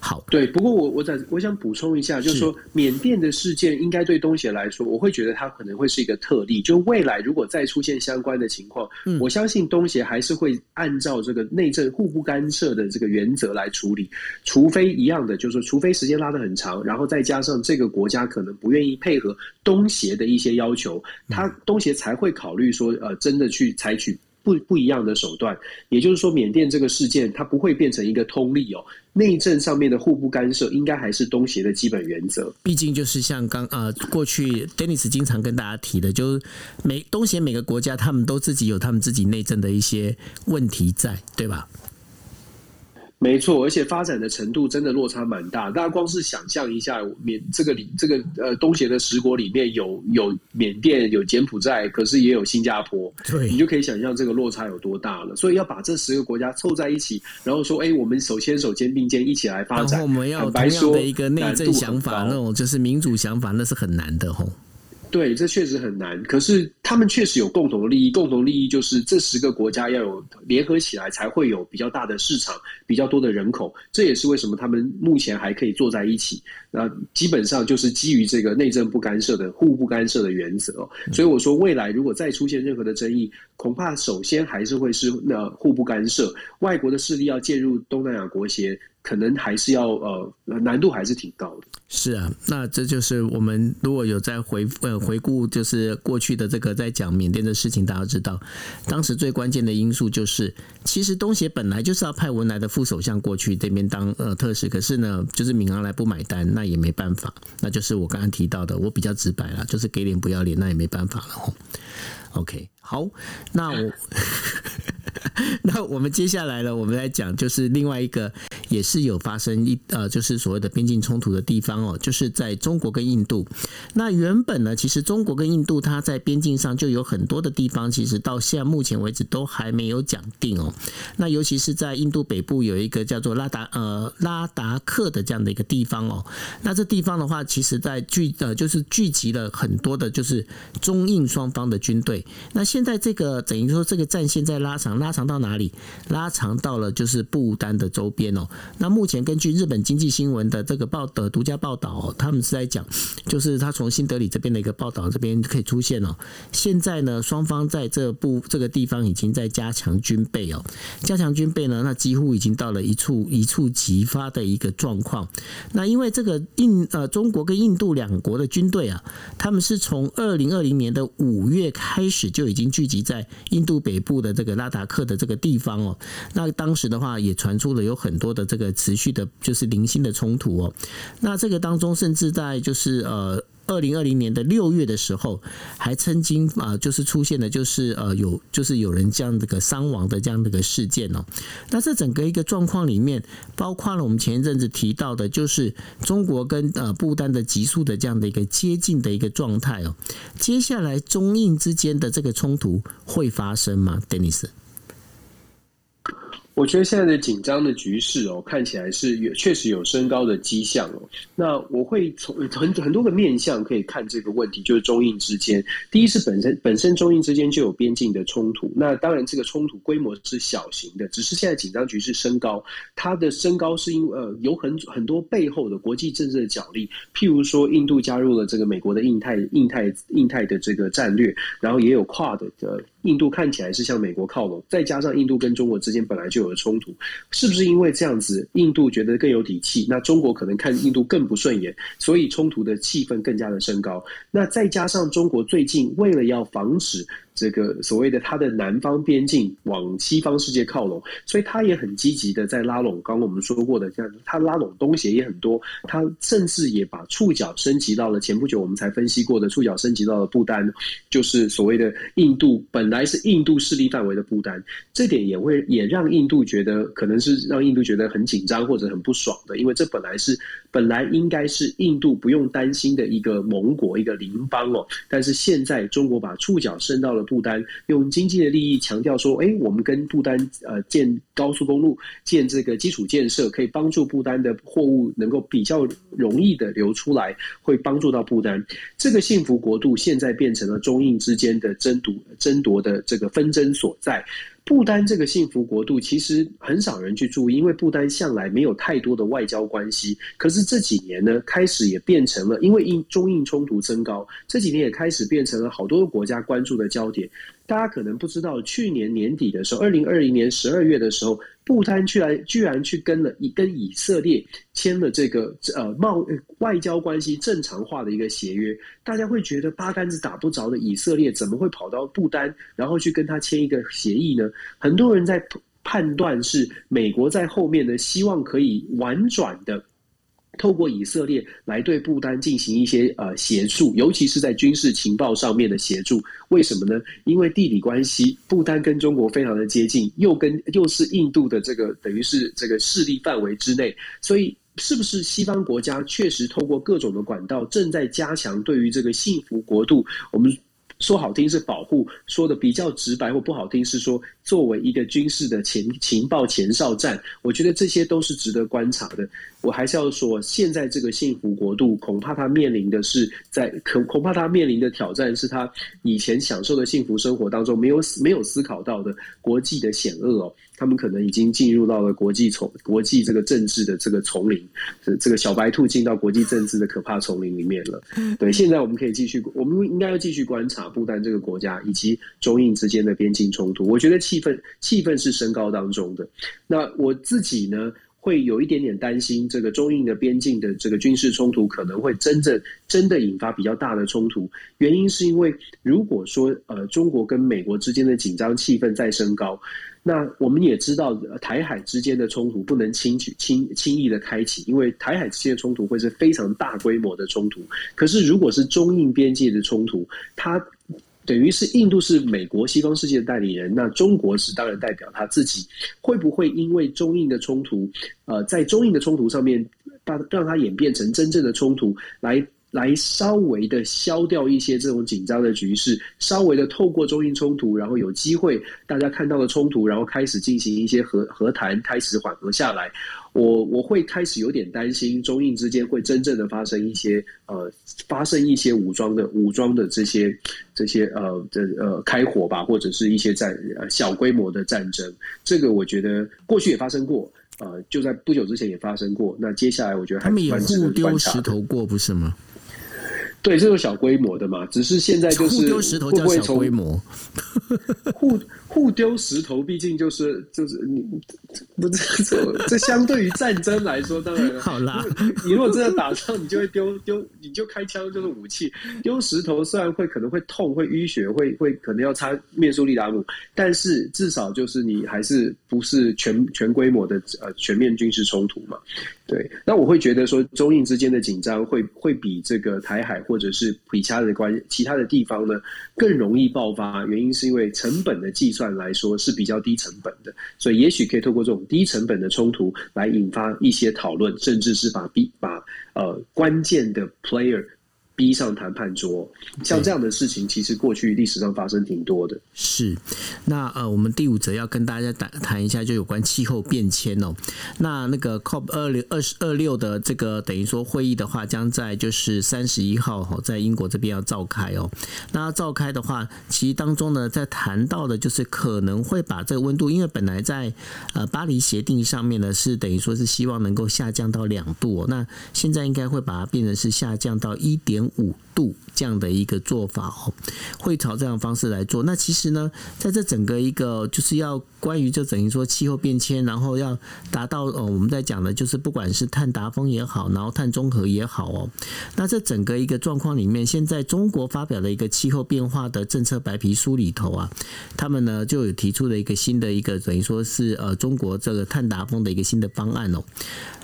Speaker 1: 好，
Speaker 2: 对。不过我我在我想补充一下，就是说缅甸的事件应该对东协来说，我会觉得它可能会是一个特例。就未来如果再出现相关的情况，嗯，我相信东协还是会按照这个内政互不干涉的这个原则来处理，除非一样的，就是说除非时间拉得很长。然后再加上这个国家可能不愿意配合东协的一些要求，他东协才会考虑说，呃，真的去采取不不一样的手段。也就是说，缅甸这个事件它不会变成一个通例哦。内政上面的互不干涉，应该还是东协的基本原则。
Speaker 1: 毕竟就是像刚呃过去 Dennis 经常跟大家提的，就是每东协每个国家他们都自己有他们自己内政的一些问题在，对吧？
Speaker 2: 没错，而且发展的程度真的落差蛮大。大家光是想象一下，缅这个里这个呃东协的十国里面有有缅甸、有柬埔寨，可是也有新加坡，对，你就可以想象这个落差有多大了。所以要把这十个国家凑在一起，然后说，哎，我们手牵手、肩并肩一起来发展，
Speaker 1: 然后我们要同样的一个内政想法，那种就是民主想法，那是很难的吼。
Speaker 2: 对，这确实很难。可是他们确实有共同的利益，共同利益就是这十个国家要有联合起来，才会有比较大的市场，比较多的人口。这也是为什么他们目前还可以坐在一起。那基本上就是基于这个内政不干涉的互不干涉的原则。所以我说，未来如果再出现任何的争议，恐怕首先还是会是那互不干涉。外国的势力要介入东南亚国协。可能还是要呃，难度还是挺高的。
Speaker 1: 是啊，那这就是我们如果有在回呃回顾，就是过去的这个在讲缅甸的事情，大家知道，当时最关键的因素就是，其实东协本来就是要派文莱的副首相过去这边当呃特使，可是呢，就是敏昂莱不买单，那也没办法，那就是我刚刚提到的，我比较直白了，就是给脸不要脸，那也没办法了。OK，好，那我。[LAUGHS] 那我们接下来呢，我们来讲就是另外一个也是有发生一呃，就是所谓的边境冲突的地方哦，就是在中国跟印度。那原本呢，其实中国跟印度它在边境上就有很多的地方，其实到现在目前为止都还没有讲定哦。那尤其是在印度北部有一个叫做拉达呃拉达克的这样的一个地方哦。那这地方的话，其实在聚呃就是聚集了很多的，就是中印双方的军队。那现在这个等于说这个战线在拉长拉长。到哪里？拉长到了就是不丹的周边哦。那目前根据日本经济新闻的这个报的独家报道，他们是在讲，就是他从新德里这边的一个报道这边可以出现哦。现在呢，双方在这部这个地方已经在加强军备哦，加强军备呢，那几乎已经到了一触一触即发的一个状况。那因为这个印呃中国跟印度两国的军队啊，他们是从二零二零年的五月开始就已经聚集在印度北部的这个拉达克的。这个地方哦，那当时的话也传出了有很多的这个持续的，就是零星的冲突哦。那这个当中，甚至在就是呃二零二零年的六月的时候，还曾经啊就是出现了就是呃有就是有人这样的个伤亡的这样的个事件哦。那这整个一个状况里面，包括了我们前一阵子提到的，就是中国跟呃不丹的急速的这样的一个接近的一个状态哦。接下来中印之间的这个冲突会发生吗，Dennis？
Speaker 2: 我觉得现在的紧张的局势哦，看起来是有确实有升高的迹象哦。那我会从很很多个面向可以看这个问题，就是中印之间，第一是本身本身中印之间就有边境的冲突，那当然这个冲突规模是小型的，只是现在紧张局势升高，它的升高是因呃有很很多背后的国际政治的角力，譬如说印度加入了这个美国的印太印太印太的这个战略，然后也有跨的的。印度看起来是向美国靠拢，再加上印度跟中国之间本来就有了冲突，是不是因为这样子，印度觉得更有底气？那中国可能看印度更不顺眼，所以冲突的气氛更加的升高。那再加上中国最近为了要防止。这个所谓的它的南方边境往西方世界靠拢，所以他也很积极的在拉拢。刚刚我们说过的，像他拉拢东协也很多，他甚至也把触角升级到了前不久我们才分析过的触角升级到了不丹，就是所谓的印度本来是印度势力范围的不丹。这点也会也让印度觉得可能是让印度觉得很紧张或者很不爽的，因为这本来是本来应该是印度不用担心的一个盟国一个邻邦哦，但是现在中国把触角伸到了。不丹用经济的利益强调说，哎，我们跟不丹呃建高速公路、建这个基础建设，可以帮助不丹的货物能够比较容易的流出来，会帮助到不丹这个幸福国度。现在变成了中印之间的争夺争夺的这个纷争所在。不丹这个幸福国度其实很少人去注意，因为不丹向来没有太多的外交关系。可是这几年呢，开始也变成了，因为印中印冲突增高，这几年也开始变成了好多个国家关注的焦点。大家可能不知道，去年年底的时候，二零二零年十二月的时候，不丹居然居然去跟了以跟以色列签了这个呃贸外交关系正常化的一个协约。大家会觉得八竿子打不着的以色列怎么会跑到不丹，然后去跟他签一个协议呢？很多人在判断是美国在后面呢，希望可以婉转的。透过以色列来对不丹进行一些呃协助，尤其是在军事情报上面的协助。为什么呢？因为地理关系，不丹跟中国非常的接近，又跟又是印度的这个等于是这个势力范围之内，所以是不是西方国家确实透过各种的管道正在加强对于这个幸福国度？我们。说好听是保护，说的比较直白或不好听是说作为一个军事的前情报前哨站，我觉得这些都是值得观察的。我还是要说，现在这个幸福国度恐怕他面临的是在恐恐怕他面临的挑战是他以前享受的幸福生活当中没有没有思考到的国际的险恶哦。他们可能已经进入到了国际丛国际这个政治的这个丛林，这这个小白兔进到国际政治的可怕丛林里面了。对，现在我们可以继续，我们应该要继续观察不丹这个国家以及中印之间的边境冲突。我觉得气氛气氛是升高当中的。那我自己呢，会有一点点担心，这个中印的边境的这个军事冲突可能会真正真的引发比较大的冲突。原因是因为如果说呃中国跟美国之间的紧张气氛再升高。那我们也知道，台海之间的冲突不能轻举轻轻易的开启，因为台海之间的冲突会是非常大规模的冲突。可是，如果是中印边界的冲突，它等于是印度是美国西方世界的代理人，那中国是当然代表他自己，会不会因为中印的冲突，呃，在中印的冲突上面，把让它演变成真正的冲突来？来稍微的消掉一些这种紧张的局势，稍微的透过中印冲突，然后有机会大家看到了冲突，然后开始进行一些和和谈，开始缓和下来。我我会开始有点担心中印之间会真正的发生一些呃发生一些武装的武装的这些这些呃这呃开火吧，或者是一些战呃小规模的战争。这个我觉得过去也发生过，呃就在不久之前也发生过。那接下来我觉得。他们也互丢石头过，不是吗？对，这种小规模的嘛，只是现在就是互丢石头叫小规模，[LAUGHS] 互互丢石头，毕竟就是就是你不是这这相对于战争来说，当然好啦。你如果真的打仗，你就会丢丢，你就开枪就是武器。丢石头虽然会可能会痛，会淤血，会会可能要擦面速利达姆，但是至少就是你还是不是全全规模的呃全面军事冲突嘛。对，那我会觉得说，中印之间的紧张会会比这个台海或者是其他的关其他的地方呢更容易爆发。原因是因为成本的计算来说是比较低成本的，所以也许可以透过这种低成本的冲突来引发一些讨论，甚至是把比把呃关键的 player。逼上谈判桌，像这样的事情，其实过去历史上发生挺多的。
Speaker 1: 是，那呃，我们第五则要跟大家谈谈一下，就有关气候变迁哦。那那个 COP 二零二十二六的这个等于说会议的话，将在就是三十一号哈，在英国这边要召开哦。那要召开的话，其实当中呢，在谈到的就是可能会把这个温度，因为本来在呃巴黎协定上面呢，是等于说是希望能够下降到两度哦。那现在应该会把它变成是下降到一点。五度这样的一个做法哦，会朝这样方式来做。那其实呢，在这整个一个就是要关于就等于说气候变迁，然后要达到呃我们在讲的就是不管是碳达峰也好，然后碳中和也好哦，那这整个一个状况里面，现在中国发表的一个气候变化的政策白皮书里头啊，他们呢就有提出了一个新的一个等于说是呃中国这个碳达峰的一个新的方案哦。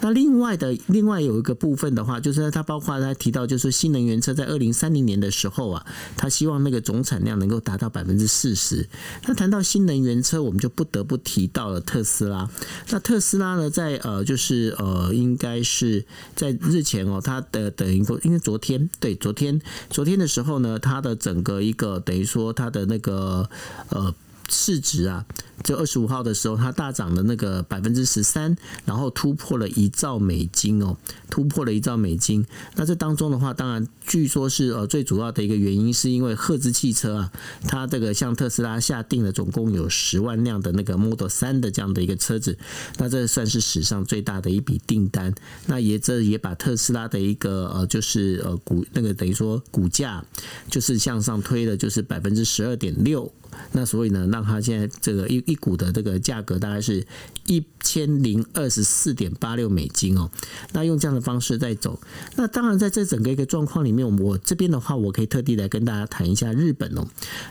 Speaker 1: 那另外的另外有一个部分的话，就是它包括它提到，就是新能源原车在二零三零年的时候啊，他希望那个总产量能够达到百分之四十。那谈到新能源车，我们就不得不提到了特斯拉。那特斯拉呢，在呃，就是呃，应该是在日前哦，它的等于说，因为昨天对昨天昨天的时候呢，它的整个一个等于说它的那个呃。市值啊，就二十五号的时候，它大涨了那个百分之十三，然后突破了一兆美金哦，突破了一兆美金。那这当中的话，当然据说是呃最主要的一个原因，是因为赫兹汽车啊，它这个向特斯拉下定了总共有十万辆的那个 Model 三的这样的一个车子，那这算是史上最大的一笔订单。那也这也把特斯拉的一个呃就是呃股那个等于说股价就是向上推了，就是百分之十二点六。那所以呢，让它现在这个一一股的这个价格大概是一千零二十四点八六美金哦。那用这样的方式在走，那当然在这整个一个状况里面，我这边的话，我可以特地来跟大家谈一下日本哦。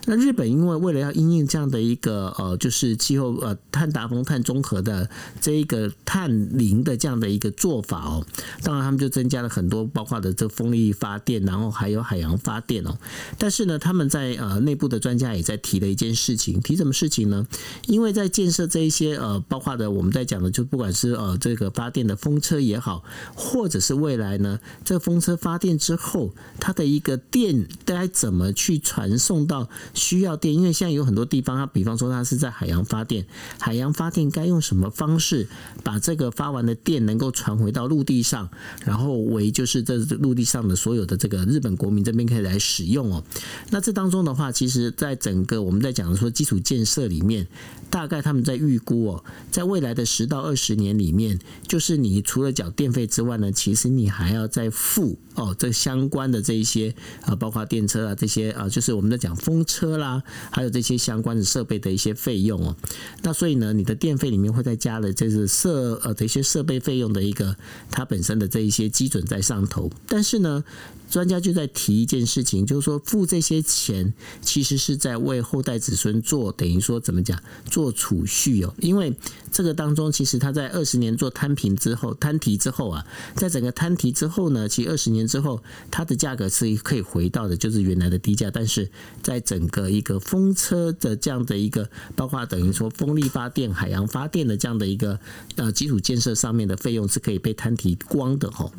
Speaker 1: 那日本因为为了要因应这样的一个呃，就是气候呃碳达峰、碳中和的这一个碳零的这样的一个做法哦，当然他们就增加了很多，包括的这风力发电，然后还有海洋发电哦。但是呢，他们在呃内部的专家也在提了一件事情，提什么事情呢？因为在建设这一些呃，包括的我们在讲的，就不管是呃这个发电的风车也好，或者是未来呢，这个风车发电之后，它的一个电该怎么去传送到需要电？因为现在有很多地方，它比方说它是在海洋发电，海洋发电该用什么方式把这个发完的电能够传回到陆地上，然后为就是这陆地上的所有的这个日本国民这边可以来使用哦。那这当中的话，其实在整个我们在在讲说基础建设里面，大概他们在预估哦，在未来的十到二十年里面，就是你除了缴电费之外呢，其实你还要再付哦，这相关的这一些啊，包括电车啊这些啊，就是我们在讲风车啦，还有这些相关的设备的一些费用哦。那所以呢，你的电费里面会再加了这是设呃的一些设备费用的一个它本身的这一些基准在上头，但是呢。专家就在提一件事情，就是说付这些钱，其实是在为后代子孙做，等于说怎么讲，做储蓄哦。因为这个当中，其实它在二十年做摊平之后，摊提之后啊，在整个摊提之后呢，其实二十年之后，它的价格是可以回到的，就是原来的低价。但是在整个一个风车的这样的一个，包括等于说风力发电、海洋发电的这样的一个呃基础建设上面的费用是可以被摊提光的吼。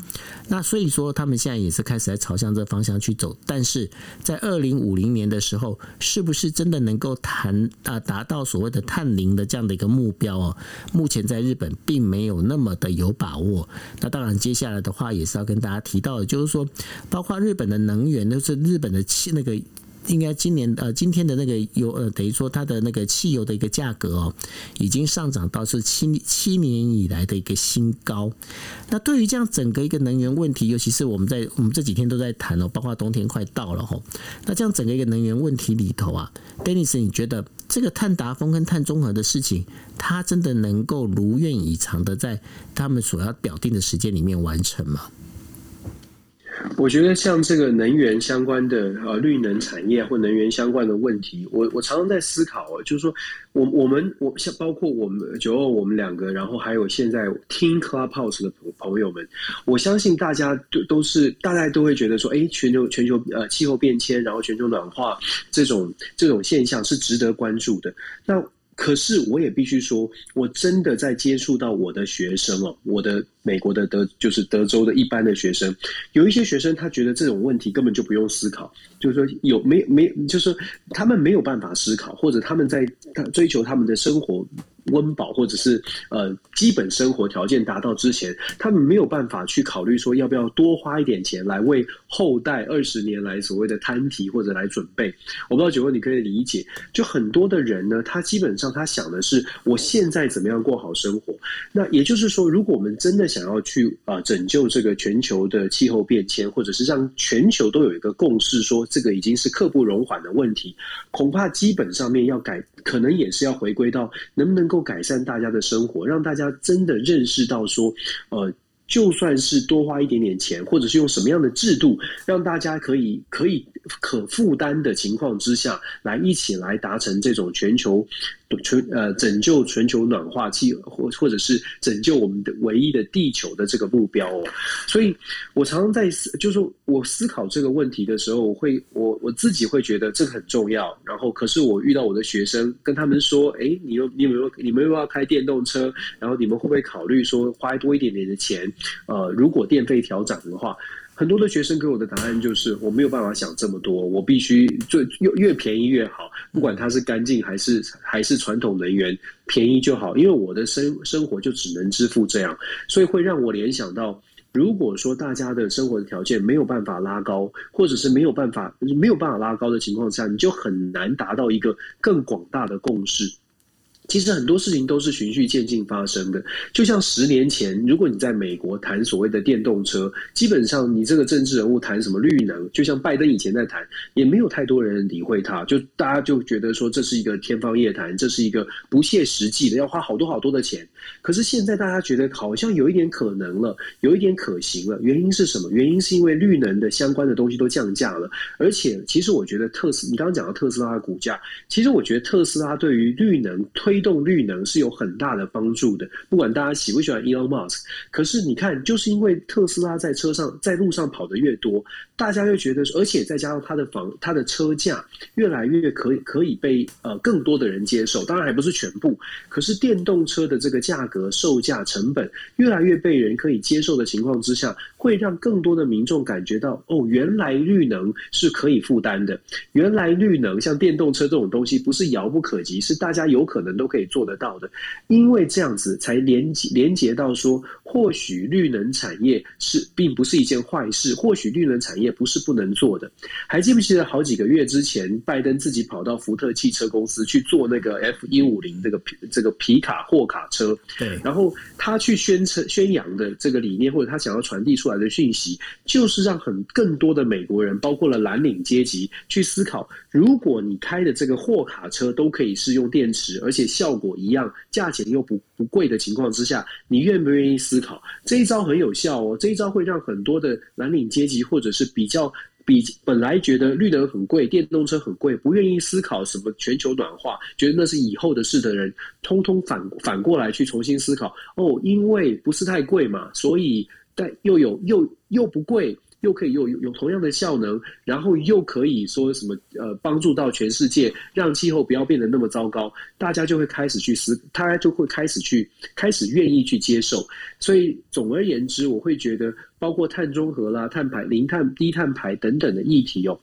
Speaker 1: 那所以说，他们现在也是开始在。朝向这方向去走，但是在二零五零年的时候，是不是真的能够谈啊达到所谓的碳零的这样的一个目标哦？目前在日本并没有那么的有把握。那当然，接下来的话也是要跟大家提到的，就是说，包括日本的能源，就是日本的气那个。应该今年呃，今天的那个油呃，等于说它的那个汽油的一个价格哦，已经上涨到是七七年以来的一个新高。那对于这样整个一个能源问题，尤其是我们在我们这几天都在谈哦，包括冬天快到了吼。那这样整个一个能源问题里头啊，Dennis，你觉得这个碳达峰跟碳中和的事情，它真的能够如愿以偿的在他们所要表定的时间里面完成吗？
Speaker 2: 我觉得像这个能源相关的呃绿能产业或能源相关的问题，我我常常在思考哦，就是说我我们我像包括我们九二我们两个，然后还有现在听 Clubhouse 的朋友们，我相信大家都都是大家都会觉得说，哎，全球全球呃气候变迁，然后全球暖化这种这种现象是值得关注的。那可是我也必须说，我真的在接触到我的学生哦，我的美国的德就是德州的一般的学生，有一些学生他觉得这种问题根本就不用思考，就是说有没没就是他们没有办法思考，或者他们在追求他们的生活温饱或者是呃基本生活条件达到之前，他们没有办法去考虑说要不要多花一点钱来为后代二十年来所谓的摊提或者来准备。我不知道九哥你可以理解，就很多的人呢，他基本上他想的是我现在怎么样过好生活。那也就是说，如果我们真的想要去啊、呃、拯救这个全球的气候变迁，或者是让全球都有一个共识，说这个已经是刻不容缓的问题，恐怕基本上面要改，可能也是要回归到能不能够改善大家的生活，让大家真的认识到说，呃，就算是多花一点点钱，或者是用什么样的制度，让大家可以可以可负担的情况之下，来一起来达成这种全球。全呃拯救全球暖化气或或者是拯救我们的唯一的地球的这个目标哦，所以我常常在思，就是我思考这个问题的时候，我会我我自己会觉得这个很重要。然后，可是我遇到我的学生，跟他们说，哎，你又你有没有你们又要开电动车？然后你们会不会考虑说花多一点点的钱？呃，如果电费调涨的话。很多的学生给我的答案就是，我没有办法想这么多，我必须最越越便宜越好，不管它是干净还是还是传统能源，便宜就好，因为我的生生活就只能支付这样，所以会让我联想到，如果说大家的生活的条件没有办法拉高，或者是没有办法没有办法拉高的情况下，你就很难达到一个更广大的共识。其实很多事情都是循序渐进发生的，就像十年前，如果你在美国谈所谓的电动车，基本上你这个政治人物谈什么绿能，就像拜登以前在谈，也没有太多人理会他，就大家就觉得说这是一个天方夜谭，这是一个不切实际的，要花好多好多的钱。可是现在大家觉得好像有一点可能了，有一点可行了。原因是什么？原因是因为绿能的相关的东西都降价了，而且其实我觉得特斯，你刚刚讲到特斯拉的股价，其实我觉得特斯拉对于绿能推。动绿能是有很大的帮助的，不管大家喜不喜欢 Elon Musk，可是你看，就是因为特斯拉在车上、在路上跑得越多，大家就觉得，而且再加上它的房、它的车价越来越可以可以被呃更多的人接受，当然还不是全部，可是电动车的这个价价格、售价、成本越来越被人可以接受的情况之下，会让更多的民众感觉到，哦，原来绿能是可以负担的，原来绿能像电动车这种东西不是遥不可及，是大家有可能都可以做得到的，因为这样子才连接连接到说，或许绿能产业是并不是一件坏事，或许绿能产业不是不能做的。还记不记得好几个月之前，拜登自己跑到福特汽车公司去做那个 F 一五零这个皮这个皮卡货卡车？对，然后他去宣称宣扬的这个理念，或者他想要传递出来的讯息，就是让很更多的美国人，包括了蓝领阶级，去思考：如果你开的这个货卡车都可以是用电池，而且效果一样，价钱又不不贵的情况之下，你愿不愿意思考？这一招很有效哦，这一招会让很多的蓝领阶级，或者是比较比本来觉得绿能很贵、电动车很贵，不愿意思考什么全球暖化，觉得那是以后的事的人，通通反反过来去重新思考。哦，因为不是太贵嘛，所以但又有又又不贵。又可以有有同样的效能，然后又可以说什么呃帮助到全世界，让气候不要变得那么糟糕，大家就会开始去思，大家就会开始去开始愿意去接受。所以总而言之，我会觉得包括碳中和啦、碳排、零碳、低碳排等等的议题哦。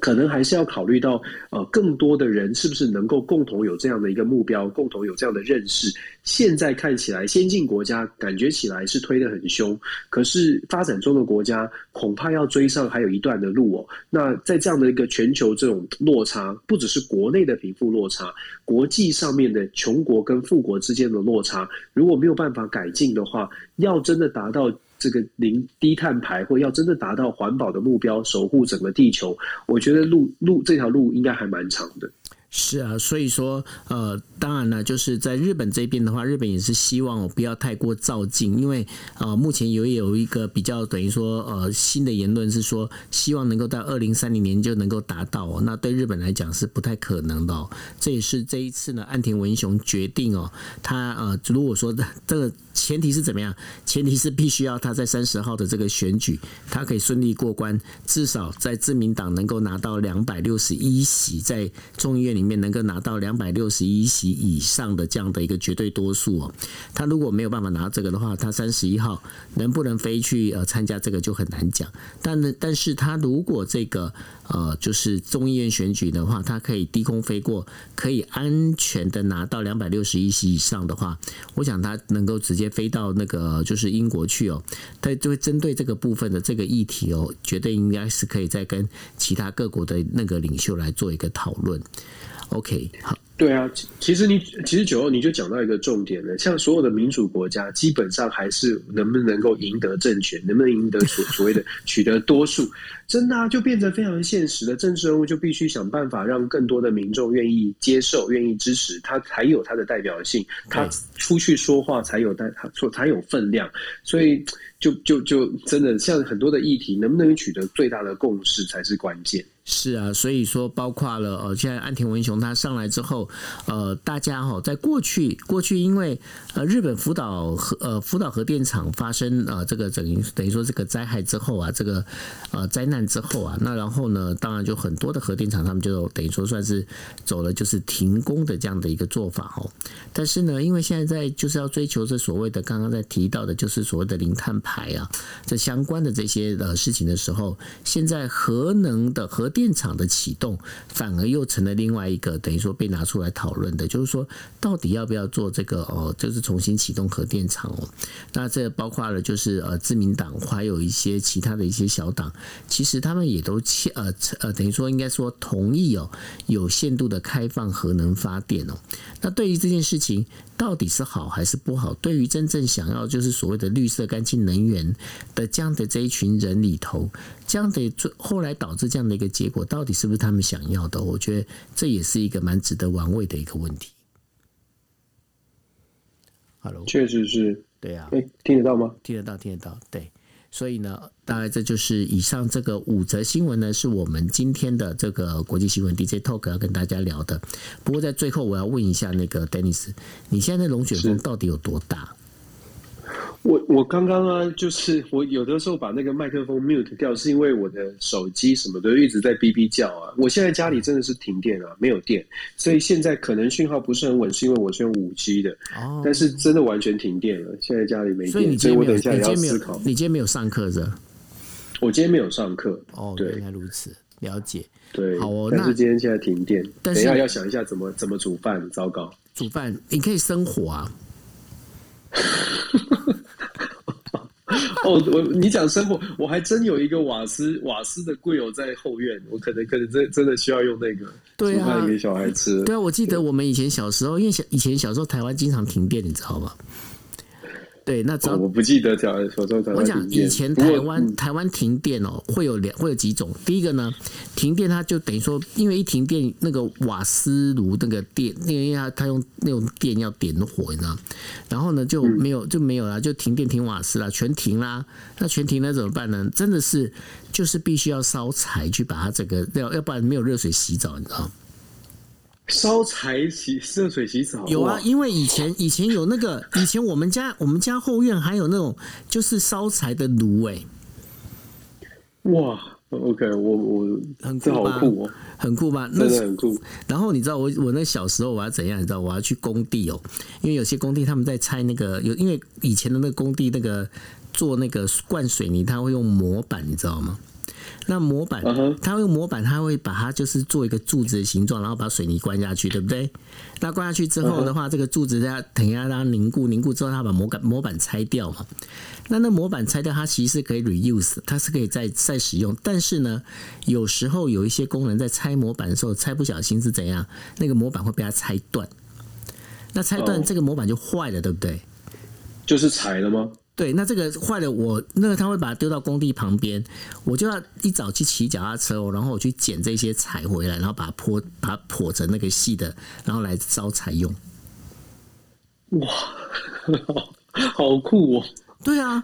Speaker 2: 可能还是要考虑到，呃，更多的人是不是能够共同有这样的一个目标，共同有这样的认识。现在看起来，先进国家感觉起来是推得很凶，可是发展中的国家恐怕要追上还有一段的路哦。那在这样的一个全球这种落差，不只是国内的贫富落差，国际上面的穷国跟富国之间的落差，如果没有办法改进的话，要真的达到。这个零低碳排，或要真的达到环保的目标，守护整个地球，我觉得路路这条路应该还蛮长的。
Speaker 1: 是啊，所以说，呃，当然了，就是在日本这边的话，日本也是希望我不要太过照进，因为呃，目前有有一个比较等于说，呃，新的言论是说，希望能够到二零三零年就能够达到，那对日本来讲是不太可能的。这也是这一次呢，岸田文雄决定哦，他呃，如果说 [LAUGHS] 这个前提是怎么样？前提是必须要他在三十号的这个选举，他可以顺利过关，至少在自民党能够拿到两百六十一席，在众议院里。里面能够拿到两百六十一席以上的这样的一个绝对多数哦。他如果没有办法拿这个的话，他三十一号能不能飞去呃参加这个就很难讲。但呢，但是他如果这个呃就是众议院选举的话，他可以低空飞过，可以安全的拿到两百六十一席以上的话，我想他能够直接飞到那个就是英国去哦。他就会针对这个部分的这个议题哦，绝对应该是可以再跟其他各国的那个领袖来做一个讨论。OK，好。
Speaker 2: 对啊，其实你其实九号你就讲到一个重点了，像所有的民主国家，基本上还是能不能够赢得政权，能不能赢得所 [LAUGHS] 所谓的取得多数，真的啊，就变成非常现实的政治人物就必须想办法让更多的民众愿意接受、愿意支持他，才有他的代表性，他出去说话才有代，他说才有分量，所以就就就真的像很多的议题，能不能取得最大的共识才是关键。
Speaker 1: 是啊，所以说包括了呃，现在安田文雄他上来之后，呃，大家哈，在过去过去因为呃日本福岛核呃福岛核电厂发生呃这个等于等于说这个灾害之后啊，这个呃灾难之后啊，那然后呢，当然就很多的核电厂他们就等于说算是走了就是停工的这样的一个做法哦。但是呢，因为现在在就是要追求这所谓的刚刚在提到的，就是所谓的零碳排啊，这相关的这些呃事情的时候，现在核能的核电电厂的启动反而又成了另外一个等于说被拿出来讨论的，就是说到底要不要做这个哦，就是重新启动核电厂哦。那这包括了就是呃自民党还有一些其他的一些小党，其实他们也都呃呃等于说应该说同意哦，有限度的开放核能发电哦。那对于这件事情到底是好还是不好？对于真正想要就是所谓的绿色干净能源的这样的这一群人里头，这样的最后来导致这样的一个结果，到底是不是他们想要的？我觉得这也是一个蛮值得玩味的一个问题。Hello，
Speaker 2: 确实是，
Speaker 1: 对啊，
Speaker 2: 哎，听得到吗？
Speaker 1: 听得到，听得到，对。所以呢，大概这就是以上这个五则新闻呢，是我们今天的这个国际新闻 DJ Talk 要跟大家聊的。不过在最后，我要问一下那个 Dennis，你现在的龙卷风到底有多大？
Speaker 2: 我我刚刚啊，就是我有的时候把那个麦克风 mute 掉，是因为我的手机什么的一直在哔哔叫啊。我现在家里真的是停电啊，没有电，所以现在可能讯号不是很稳，是因为我是用五 G 的。哦，但是真的完全停电了，现在家里没电，
Speaker 1: 所以你今天没有，
Speaker 2: 我等一下也要思考。
Speaker 1: 你今天没有上课是？
Speaker 2: 我今天没有上课。
Speaker 1: 哦，对，原来如此，了解。
Speaker 2: 对，
Speaker 1: 好哦。
Speaker 2: 但是今天现在停电，
Speaker 1: 等
Speaker 2: 一下要想一下怎么怎么煮饭，糟糕。
Speaker 1: 煮饭你可以生火啊。[LAUGHS] [LAUGHS]
Speaker 2: 哦，我你讲生活，我还真有一个瓦斯瓦斯的柜友在后院，我可能可能真真的需要用那个
Speaker 1: 对啊，
Speaker 2: 给小孩吃。
Speaker 1: 对啊，我记得我们以前小时候，因为小以前小时候台湾经常停电，你知道吗？对，那只要、
Speaker 2: 哦、我不记得讲，我
Speaker 1: 讲以前台湾、嗯、台湾停电哦，会有两会有几种。第一个呢，停电它就等于说，因为一停电，那个瓦斯炉那个电，那个因为它它用那种电要点火，你知道，然后呢就没有就没有了，就停电停瓦斯了，全停啦。那全停了怎么办呢？真的是就是必须要烧柴去把它这个要要不然没有热水洗澡，你知道。
Speaker 2: 烧柴洗热水洗澡
Speaker 1: 有啊，因为以前以前有那个以前我们家我们家后院还有那种就是烧柴的炉哎，
Speaker 2: 哇，OK，我我
Speaker 1: 很酷吧？
Speaker 2: 酷哦，
Speaker 1: 很酷吧？
Speaker 2: 真的很酷。
Speaker 1: 然后你知道我我那小时候我要怎样？你知道我要去工地哦，因为有些工地他们在拆那个有，因为以前的那个工地那个做那个灌水泥，他会用模板，你知道吗？那模板，它会用模板，它会把它就是做一个柱子的形状，然后把水泥灌下去，对不对？那灌下去之后的话，这个柱子它等一下让它凝固，凝固之后，它把模板模板拆掉嘛。那那模板拆掉，它其实是可以 reuse，它是可以再再使用。但是呢，有时候有一些工人在拆模板的时候，拆不小心是怎样？那个模板会被它拆断。那拆断这个模板就坏了，对不对？
Speaker 2: 就是踩了吗？
Speaker 1: 对，那这个坏了，我那个他会把它丢到工地旁边，我就要一早去骑脚踏车，然后我去捡这些柴回来，然后把它剖，把它剖成那个细的，然后来烧柴用。
Speaker 2: 哇，[LAUGHS] 好酷哦！
Speaker 1: 对啊，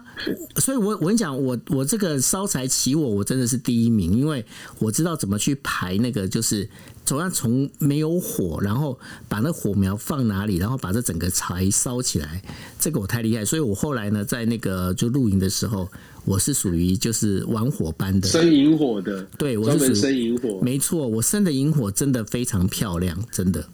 Speaker 1: 所以我我跟你讲，我我这个烧柴起火，我真的是第一名，因为我知道怎么去排那个，就是总要从没有火，然后把那火苗放哪里，然后把这整个柴烧起来，这个我太厉害。所以我后来呢，在那个就露营的时候，我是属于就是玩火班的，
Speaker 2: 生萤火的，
Speaker 1: 对，我是
Speaker 2: 专门生萤火，
Speaker 1: 没错，我生的萤火真的非常漂亮，真的。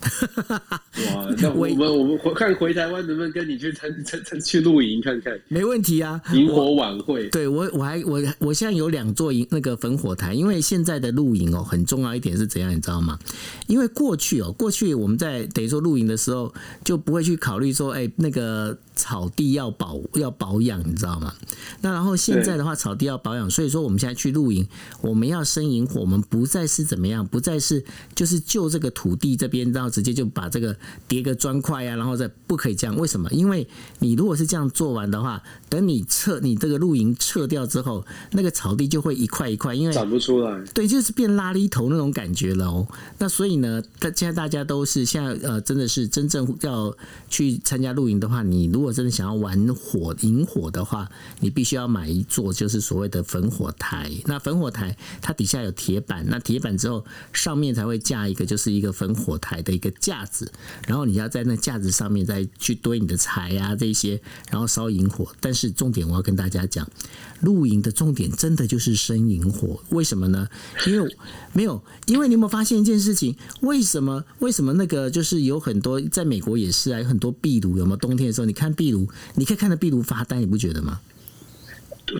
Speaker 1: [LAUGHS]
Speaker 2: 哇！那我们我们回看回台湾能不能跟你去参参参去露营看看？
Speaker 1: 没问题啊，
Speaker 2: 萤火晚会。
Speaker 1: 对我我还我我现在有两座营那个焚火台，因为现在的露营哦，很重要一点是怎样，你知道吗？因为过去哦，过去我们在等于说露营的时候就不会去考虑说，哎，那个草地要保要保养，你知道吗？那然后现在的话，草地要保养，所以说我们现在去露营，我们要生营火，我们不再是怎么样，不再是就是就这个土地这边然后。直接就把这个叠个砖块啊，然后再不可以这样。为什么？因为你如果是这样做完的话，等你撤你这个露营撤掉之后，那个草地就会一块一块，因为
Speaker 2: 长不出来。
Speaker 1: 对，就是变垃圾头那种感觉了哦。那所以呢，现在大家都是现在呃，真的是真正要去参加露营的话，你如果真的想要玩火引火的话，你必须要买一座就是所谓的焚火台。那焚火台它底下有铁板，那铁板之后上面才会架一个就是一个焚火台的。一个架子，然后你要在那架子上面再去堆你的柴啊这些，然后烧引火。但是重点我要跟大家讲，露营的重点真的就是生引火。为什么呢？因为没有，因为你有没有发现一件事情？为什么？为什么那个就是有很多在美国也是啊，有很多壁炉，有没有冬天的时候，你看壁炉，你可以看着壁炉发呆，你不觉得吗？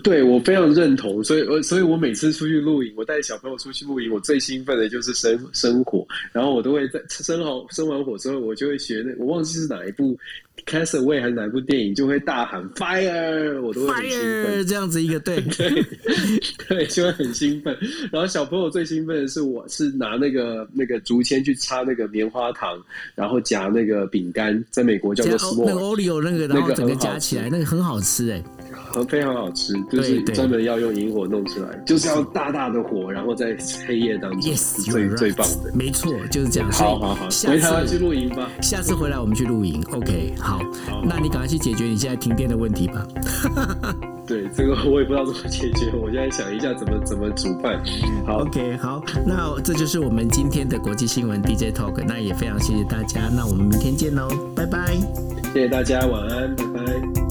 Speaker 2: 对，我非常认同，所以，我所以我每次出去露营，我带小朋友出去露营，我最兴奋的就是生生火，然后我都会在生好生完火之后，我就会学那我忘记是哪一部。Castaway 还是哪一部电影就会大喊 Fire，我都会很兴奋。
Speaker 1: 这样子一个对
Speaker 2: 对对，就会很兴奋。然后小朋友最兴奋的是，我是拿那个那个竹签去插那个棉花糖，然后夹那个饼干，在美国叫做
Speaker 1: 那个 Oreo 那个，然后整个夹起来，那个很好吃哎，
Speaker 2: 非常好吃，就是专门要用萤火弄出来，就是要大大的火，然后在黑夜当中，yes, 最最棒的，
Speaker 1: 没错，就是这样。
Speaker 2: 好好好，回台湾去露营吧。
Speaker 1: 下次回来我们去露营，OK，好。好，那你赶快去解决你现在停电的问题吧。[LAUGHS] [LAUGHS]
Speaker 2: 对，这个我也不知道怎么解决，我现在想一下怎么怎么煮饭。好
Speaker 1: ，OK，好，那这就是我们今天的国际新闻 DJ Talk，那也非常谢谢大家，那我们明天见喽，拜拜。
Speaker 2: 谢谢大家，晚安，拜拜。